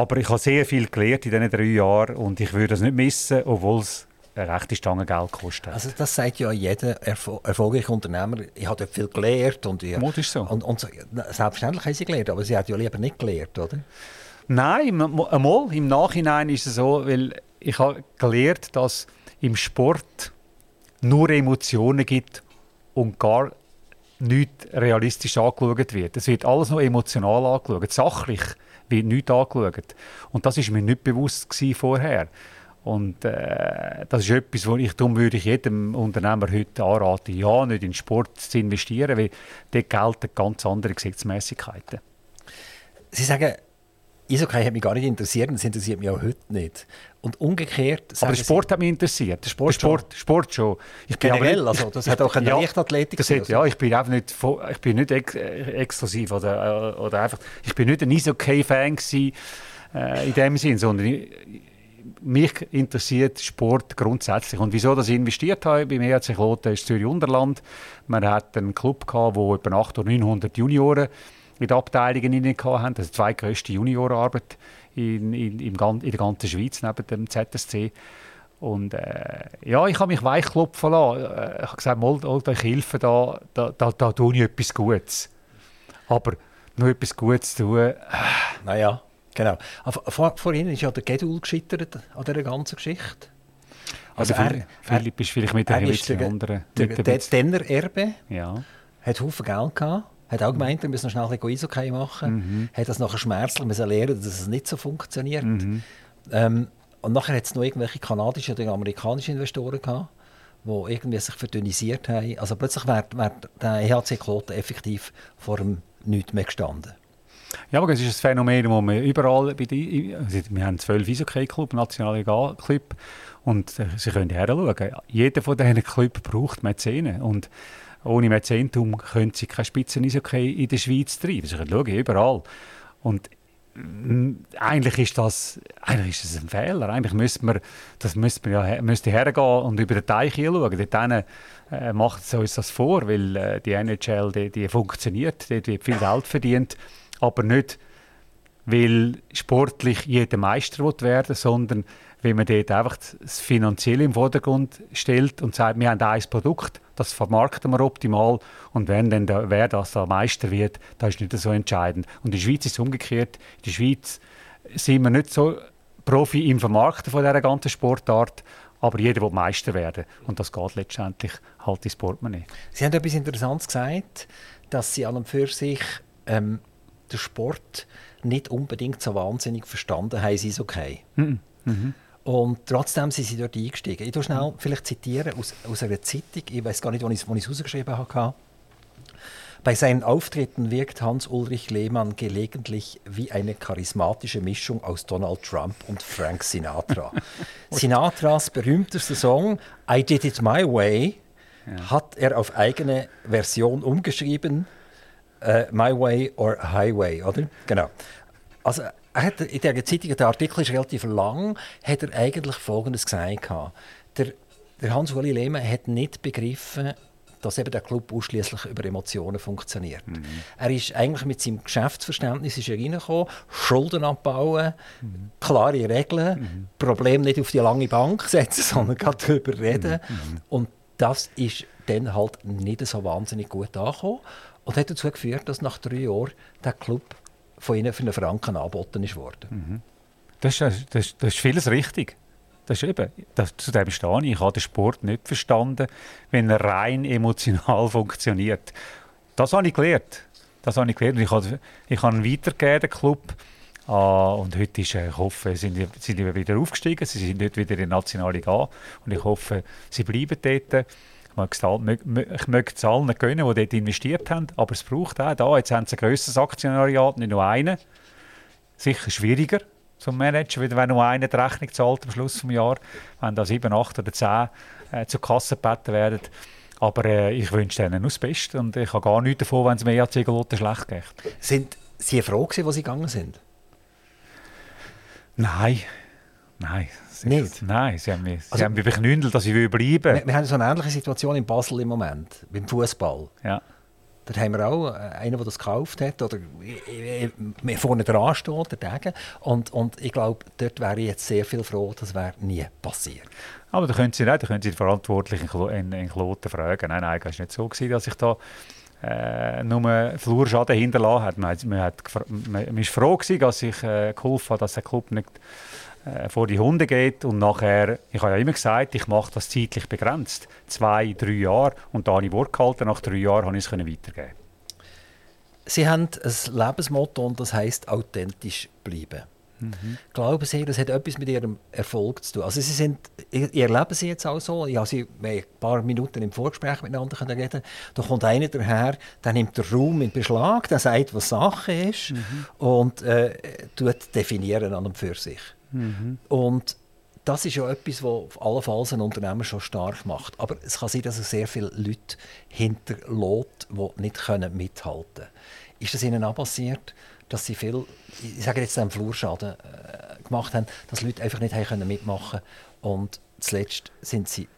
aber ich habe sehr viel gelernt in diesen drei Jahren und ich würde das nicht missen, obwohl es eine rechte Stange Geld kostet. Also das sagt ja jeder Erfol erfolgreiche Unternehmer, ich habe dort viel gelernt. Und, ich, Mut ist so. Und, und, selbstverständlich haben sie gelernt, aber sie hat ja lieber nicht gelernt, oder? Nein, einmal im Nachhinein ist es so, weil ich habe gelernt, dass im Sport nur Emotionen gibt und gar nicht realistisch angeschaut wird. Es wird alles noch emotional angeschaut, sachlich wird nichts angeschaut. Und das war mir nicht bewusst vorher. Und äh, das ist etwas, wo ich, darum würde ich jedem Unternehmer heute anraten, ja, nicht in Sport zu investieren, weil dort gelten ganz andere Gesetzmäßigkeiten. Sie sagen, Eishockey hat mich gar nicht interessiert und das interessiert mich auch heute nicht. Und umgekehrt... Aber der Sport Sie, hat mich interessiert. Der Sport, der Sport, schon. Sport schon. Ich bin Generell, nicht, also das hat auch eine ja, Leichtathletik das hat, Ja, ich bin einfach nicht, ich bin nicht ex exklusiv oder, äh, oder einfach... Ich bin nicht ein Eishockey-Fan äh, in dem Sinn, sondern ich, mich interessiert Sport grundsätzlich. Und wieso dass ich investiert habe beim ERC Kloten ist Zürich-Unterland. Man hat einen Club gehabt, wo etwa 800 oder 900 Junioren mit Abteilungen in hatten. Das ist die zweitgrößte Juniorarbeit in, in, in der ganzen Schweiz neben dem ZSC. Und äh, ja, ich habe mich weichklopfen lassen. Äh, ich habe gesagt, mal, ich helfe da, da, da, da tue ich etwas Gutes. Aber nur etwas Gutes tun. Äh. Naja, genau. Vor, vorhin ist ja der Gedul gescheitert an dieser ganzen Geschichte. Also, also er, Philipp ist vielleicht mit der, mit der, anderen. Der, der, der Denner Erbe ja. hat Haufen Geld gehabt hat auch gemeint, wir müssen noch schnell ein bisschen Eishockey machen. Mhm. Hat das nachher schmerzlich müssen lernen, dass es nicht so funktioniert. Mhm. Ähm, und nachher hat es noch irgendwelche kanadischen oder amerikanischen Investoren gehabt, die irgendwie sich verdünnisiert haben. Also plötzlich wäre wär der EHC Kloten effektiv vor dem Nichts mehr gestanden. Ja, aber es ist ein Phänomen, das wir überall bei die, also wir haben zwölf Eishockey-Club, nationale Club, und Sie können her schauen. Jeder von diesen Clubs braucht Mäzene. Und ohne Mäzentum können sie kein Spitzen-Eishockey in der Schweiz treiben. Sie können schauen, überall. Und mm, eigentlich ist das eigentlich ist das ein Fehler. Eigentlich müsste man, das müsste man ja müsste hergehen und über den Teich schauen. Dort äh, macht so uns das vor, weil äh, die NHL die, die funktioniert, dort wird viel Geld verdient, aber nicht, weil sportlich jeder Meister werden sondern weil man dort einfach das Finanzielle im Vordergrund stellt und sagt, wir haben ein Produkt, das vermarkten wir optimal und wenn dann der, wer das der Meister wird, das ist nicht so entscheidend. Und in der Schweiz ist es umgekehrt. In der Schweiz sind wir nicht so Profi im Vermarkten von dieser ganzen Sportart, aber jeder will Meister werden und das geht letztendlich halt ins Portemonnaie. Sie haben etwas Interessantes gesagt, dass Sie an und für sich ähm, den Sport nicht unbedingt so wahnsinnig verstanden haben, ist okay. Mhm. Mhm. Und trotzdem sind sie dort eingestiegen. Ich schnell vielleicht zitieren aus, aus einer Zeitung, ich weiß gar nicht, wo ich es rausgeschrieben habe. Bei seinen Auftritten wirkt Hans-Ulrich Lehmann gelegentlich wie eine charismatische Mischung aus Donald Trump und Frank Sinatra. Sinatras berühmtester Song I Did It My Way ja. hat er auf eigene Version umgeschrieben. Uh, My Way or Highway, oder? Genau. Also, hat in der Zeitung, der Artikel ist relativ lang, hat er eigentlich Folgendes gesagt. Der, der Hans-Uli Lehmann hat nicht begriffen, dass eben der Club ausschließlich über Emotionen funktioniert. Mhm. Er ist eigentlich mit seinem Geschäftsverständnis ist er reingekommen, Schulden abbauen, mhm. klare Regeln, mhm. Problem nicht auf die lange Bank setzen, sondern gerade darüber reden. Mhm. Mhm. Und das ist dann halt nicht so wahnsinnig gut angekommen und hat dazu geführt, dass nach drei Jahren der Club von ihnen für einen Franken angeboten ist worden. Mhm. Das, ist, das, das ist vieles richtig. Das ist eben, das, zu dem stehe ich. Ich habe den Sport nicht verstanden, wenn er rein emotional funktioniert. Das habe ich gelernt. Das habe ich gelernt. Ich habe, ich habe ihn weitergegeben, Club. Ah, und heute ist, ich hoffe, sind sind die wieder aufgestiegen. Sie sind nicht wieder in der Nationalliga. Und ich hoffe, sie bleiben dort. Ich möchte es allen gönnen, die dort investiert haben, aber es braucht auch da. Jetzt haben sie ein grösseres Aktionariat, nicht nur einen. Sicher schwieriger, zum Managen, wenn nur einer die Rechnung zahlt am Schluss des Jahres, wenn da sieben, acht oder zehn äh, Kasse gebeten werden. Aber äh, ich wünsche ihnen nur das Beste und ich habe gar nichts davon, wenn es mir EAC Galotten schlecht geht. Sind Sie froh gewesen, wo Sie gegangen sind? Nein. Nein. Nicht? Nein, sie haben mich, also, haben mich beknündelt, dass ich bleiben will. Wir, wir haben so eine ähnliche Situation in Basel im Moment, beim Fußball. Ja. Da haben wir auch äh, einen, der das gekauft hat oder mir vorne dran steht, dagegen. Und, und ich glaube, dort wäre ich jetzt sehr viel froh, das wäre nie passiert. Aber da können Sie nicht, da können Sie die Verantwortlichen in, in Kloten fragen. Nein, nein, es war nicht so, gewesen, dass ich da äh, nur Flurschaden hinterlassen habe. Man, man, hat, man, man ist froh gewesen, dass ich äh, geholfen habe, dass der Club nicht äh, vor die Hunde geht und nachher, ich habe ja immer gesagt, ich mache das zeitlich begrenzt, zwei, drei Jahre und da habe ich Wort gehalten, nach drei Jahren habe ich es weitergeben Sie haben ein Lebensmotto und das heißt authentisch bleiben. Mhm. Glauben Sie, das hat etwas mit Ihrem Erfolg zu tun? Also Sie sind, ihr, erleben Sie jetzt auch so, ich habe Sie ein paar Minuten im Vorgespräch miteinander reden da kommt einer daher, der nimmt den Raum in Beschlag, der sagt, was Sache ist mhm. und äh, definieren an und für sich. Mhm. Und das ist ja etwas, was allenfalls ein Unternehmer schon stark macht. Aber es kann sein, dass er sehr viele Leute hinterlässt, die nicht können mithalten können. Ist das Ihnen auch passiert, dass Sie viel, ich sage jetzt einen Flurschaden äh, gemacht haben, dass Leute einfach nicht haben mitmachen können und zuletzt sind sie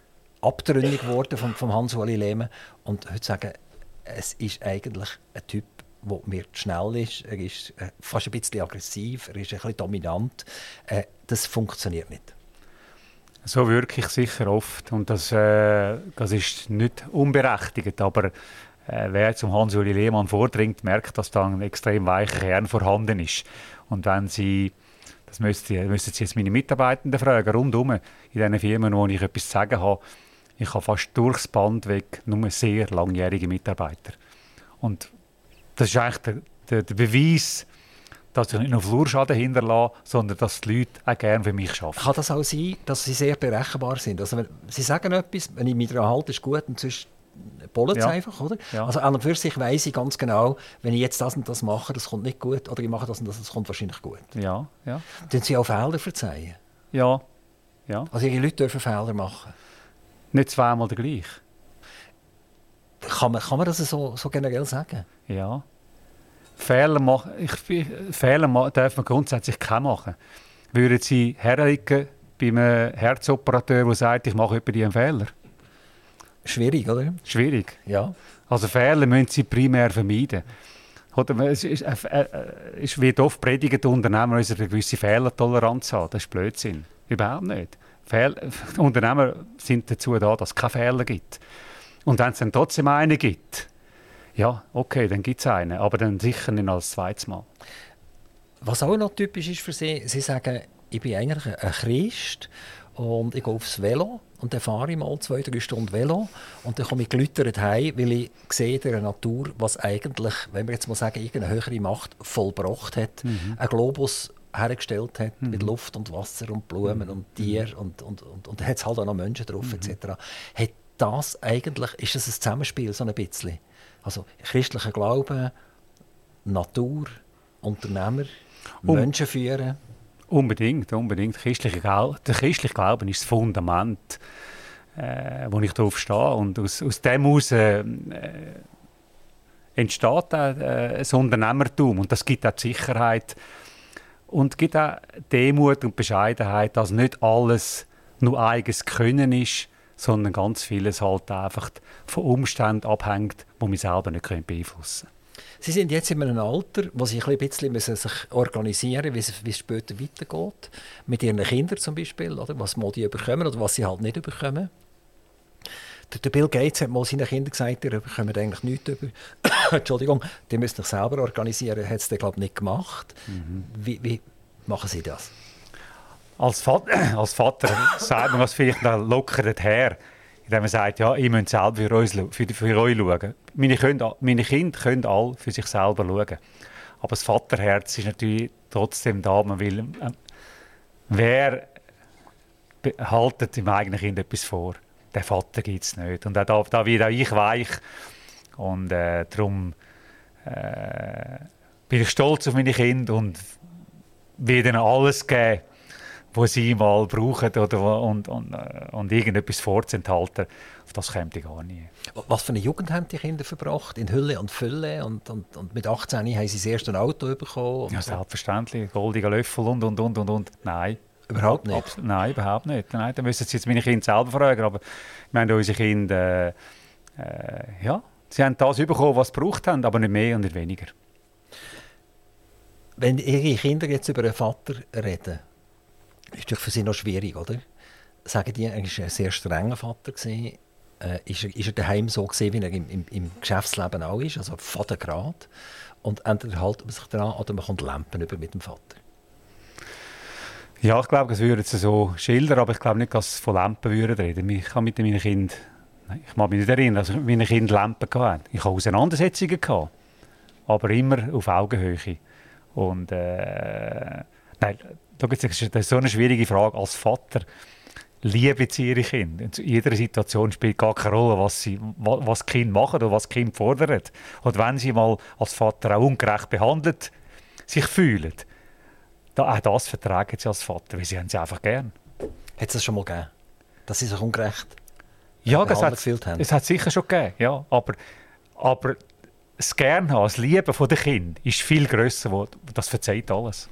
abtrünnig geworden vom, vom Hans-Uli Lehmann und heute sagen, es ist eigentlich ein Typ, der mir schnell ist, er ist äh, fast ein bisschen aggressiv, er ist ein bisschen dominant. Äh, das funktioniert nicht. So wirklich sicher oft und das, äh, das ist nicht unberechtigt, aber äh, wer zum Hans-Uli Lehmann vordringt, merkt, dass da ein extrem weicher Kern vorhanden ist. Und wenn Sie, das müssten, Sie jetzt meine Mitarbeitenden fragen, rundum in den Firmen, wo ich etwas zu sagen habe, ich habe fast durchs Band weg nur sehr langjährige Mitarbeiter. Und das ist eigentlich der, der, der Beweis, dass ich nicht nur Flurschaden hinterlasse, sondern dass die Leute auch gerne für mich arbeiten. Kann das auch sein, dass sie sehr berechenbar sind? Also wenn, sie sagen etwas, wenn ich mich daran halte, ist gut und sonst bollen ja. einfach, oder? Ja. Also an und für sich weiss ich ganz genau, wenn ich jetzt das und das mache, das kommt nicht gut, oder ich mache das und das, das kommt wahrscheinlich gut. Ja, ja. Dürfen Sie auch Fehler verzeihen? Ja, ja. Also Ihre Leute dürfen Fehler machen? Nicht zweimal der gleich. Kann man, kann man das so, so generell sagen? Ja. Fehler, machen, ich, Fehler darf man grundsätzlich keine machen. Würden Sie herlegen bei einem Herzoperateur, der sagt, ich mache über einen Fehler? Schwierig, oder? Schwierig? Ja. Also Fehler müssen Sie primär vermeiden. Oder es, ist, äh, äh, es wird oft predigt, Unternehmer müssen eine gewisse Fehlertoleranz haben. Das ist Blödsinn. Überhaupt nicht. Fehl Unternehmer sind dazu da, dass es keine Fehler gibt. Und wenn es dann trotzdem einen gibt, ja, okay, dann gibt es einen, aber dann sicher nicht als zweites Mal. Was auch noch typisch ist für Sie, Sie sagen, ich bin eigentlich ein Christ und ich gehe aufs Velo und dann fahre ich mal zwei, drei Stunden Velo und dann komme ich gelüttert heim, weil ich sehe der Natur, was eigentlich, wenn wir jetzt mal sagen, irgendeine höhere Macht vollbracht hat, mhm. ein Globus hergestellt hat mhm. mit Luft und Wasser und Blumen mhm. und Tier und, und, und, und, und da hat es halt auch noch Menschen drauf mhm. etc. Hat das eigentlich, ist das ein Zusammenspiel, so ein bisschen? Also christlicher Glauben, Natur, Unternehmer, um, Menschen führen? Unbedingt, unbedingt. Christliche der christliche Glauben ist das Fundament, äh, wo ich darauf stehe. Und aus, aus dem heraus äh, entsteht auch, äh, ein Unternehmertum. Und das gibt auch die Sicherheit und gibt auch Demut und Bescheidenheit, dass nicht alles nur eigenes Können ist, sondern ganz vieles halt einfach von Umständen abhängt, die wir selber nicht beeinflussen können. Sie sind jetzt in einem Alter, wo Sie ein bisschen müssen sich organisieren müssen, wie es später weitergeht. Mit Ihren Kindern zum Beispiel, oder? was die bekommen oder was sie halt nicht bekommen. Der Bill Gates hat mal seinen Kindern gesagt, ihr bekommt eigentlich nichts über. Entschuldigung, die müssen sich selber organisieren. Hat es glaube nicht gemacht. Mhm. Wie, wie machen Sie das? Als Vater, als Vater sagt man was vielleicht noch lockert her, indem man sagt, ja, ich muss selber für, uns, für, für euch schauen. Meine, können, meine Kinder können alle für sich selber schauen. Aber das Vaterherz ist natürlich trotzdem da. Man will, äh, wer haltet dem eigenen Kind etwas vor? Den Vater gibt es nicht. Und auch da, da wird auch ich weich. Und äh, darum äh, bin ich stolz auf meine Kinder und will ihnen alles geben, was sie mal brauchen oder, und, und, äh, und irgendetwas vorzuenthalten. Auf das kommt ich gar nicht. Was für eine Jugend haben die Kinder verbracht? In Hülle und Fülle? Und, und, und mit 18 haben sie das erste Auto bekommen? Ja, selbstverständlich. Goldiger Löffel und, und, und, und, und. Nein. Überhaupt nicht? Abs nein, überhaupt nicht. Nein, da müssen Sie jetzt meine Kinder selber fragen. Aber ich meine, unsere Kinder, äh, äh, ja, sie haben das bekommen, was sie gebraucht haben, aber nicht mehr und nicht weniger. Wenn Ihre Kinder jetzt über einen Vater reden, ist das für sie noch schwierig, oder? Sagen die, er war ein sehr strenger Vater. Äh, ist, er, ist er daheim so gesehen, wie er im, im, im, Geschäftsleben auch ist, also von der Grad. Und entweder hält man sich daran oder man kommt Lampen über mit dem Vater. Ja, ich glaube, das würde sie so schildern, aber ich glaube nicht, dass sie von Lampen würden reden. Ich kann mit meinen Kindern, ich mag mich nicht erinnern, dass meine Kinder Lampen hatten. Ich habe Auseinandersetzungen aber immer auf Augenhöhe. Und äh, nein, das ist so eine schwierige Frage als Vater. Liebe ihre Kinder. In jeder Situation spielt gar keine Rolle, was, sie, was die Kinder machen oder was die Kinder fordern. Und wenn sie mal als Vater auch ungerecht behandelt sich fühlen, da, auch das vertragen sie als Vater, weil sie haben sie einfach gern. Hat es das schon mal gegeben? Dass sie sich ungerecht ja, das hat, haben? es hat sicher schon gegeben, ja. Aber, aber das Gernhaben, das Lieben der Kinder ist viel grösser, das verzeiht alles.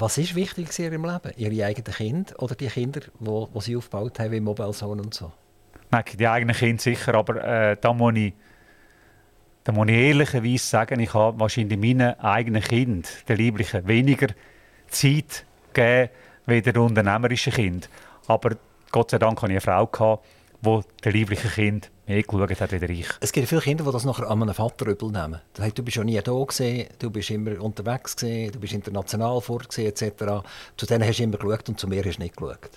Was ist wichtig in Ihrem Leben? Ihre eigenen Kinder oder die Kinder, die, Sie aufgebaut haben, wie Mobile Zone und so? Nein, die eigenen Kinder sicher, aber äh, da muss ich da muss ich ehrlicherweise sagen, ich habe wahrscheinlich meinen eigenen Kind, der lieblichen, weniger Zeit gegeben wie der unternehmerische Kind. Aber Gott sei Dank hatte ich eine Frau, die der lieblichen Kind mehr geschaut hat ich. Es gibt viele Kinder, die das nachher an einem Vater übel nehmen. Das heißt, du bist ja nie da gewesen, du bist immer unterwegs gewesen, du bist international vor etc. Zu denen hast du immer geschaut und zu mir hast du nicht geschaut.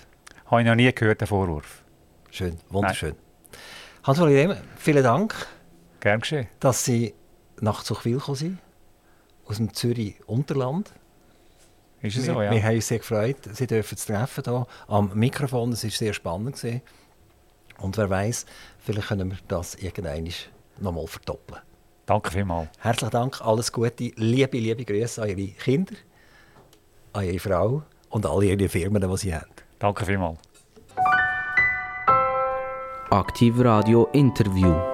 Habe ich noch nie gehört, den Vorwurf. Schön, wunderschön. Hans-Uli vielen Dank. Gern geschehen. Dass Sie nach Zuchwil gekommen sind, aus dem Zürich Unterland. Ist es so, ja. Wir haben uns sehr gefreut, Sie dürfen es treffen hier am Mikrofon. Es war sehr spannend. Gewesen. Und wer weiß, vielleicht können wir das irgendwann nochmal verdoppeln. Danke vielmals. Herzlichen Dank, alles Gute, liebe, liebe Grüße an Ihre Kinder, an Ihre Frau und alle Ihre Firmen, die Sie haben. Danke vielmals. Aktiv Radio Interview.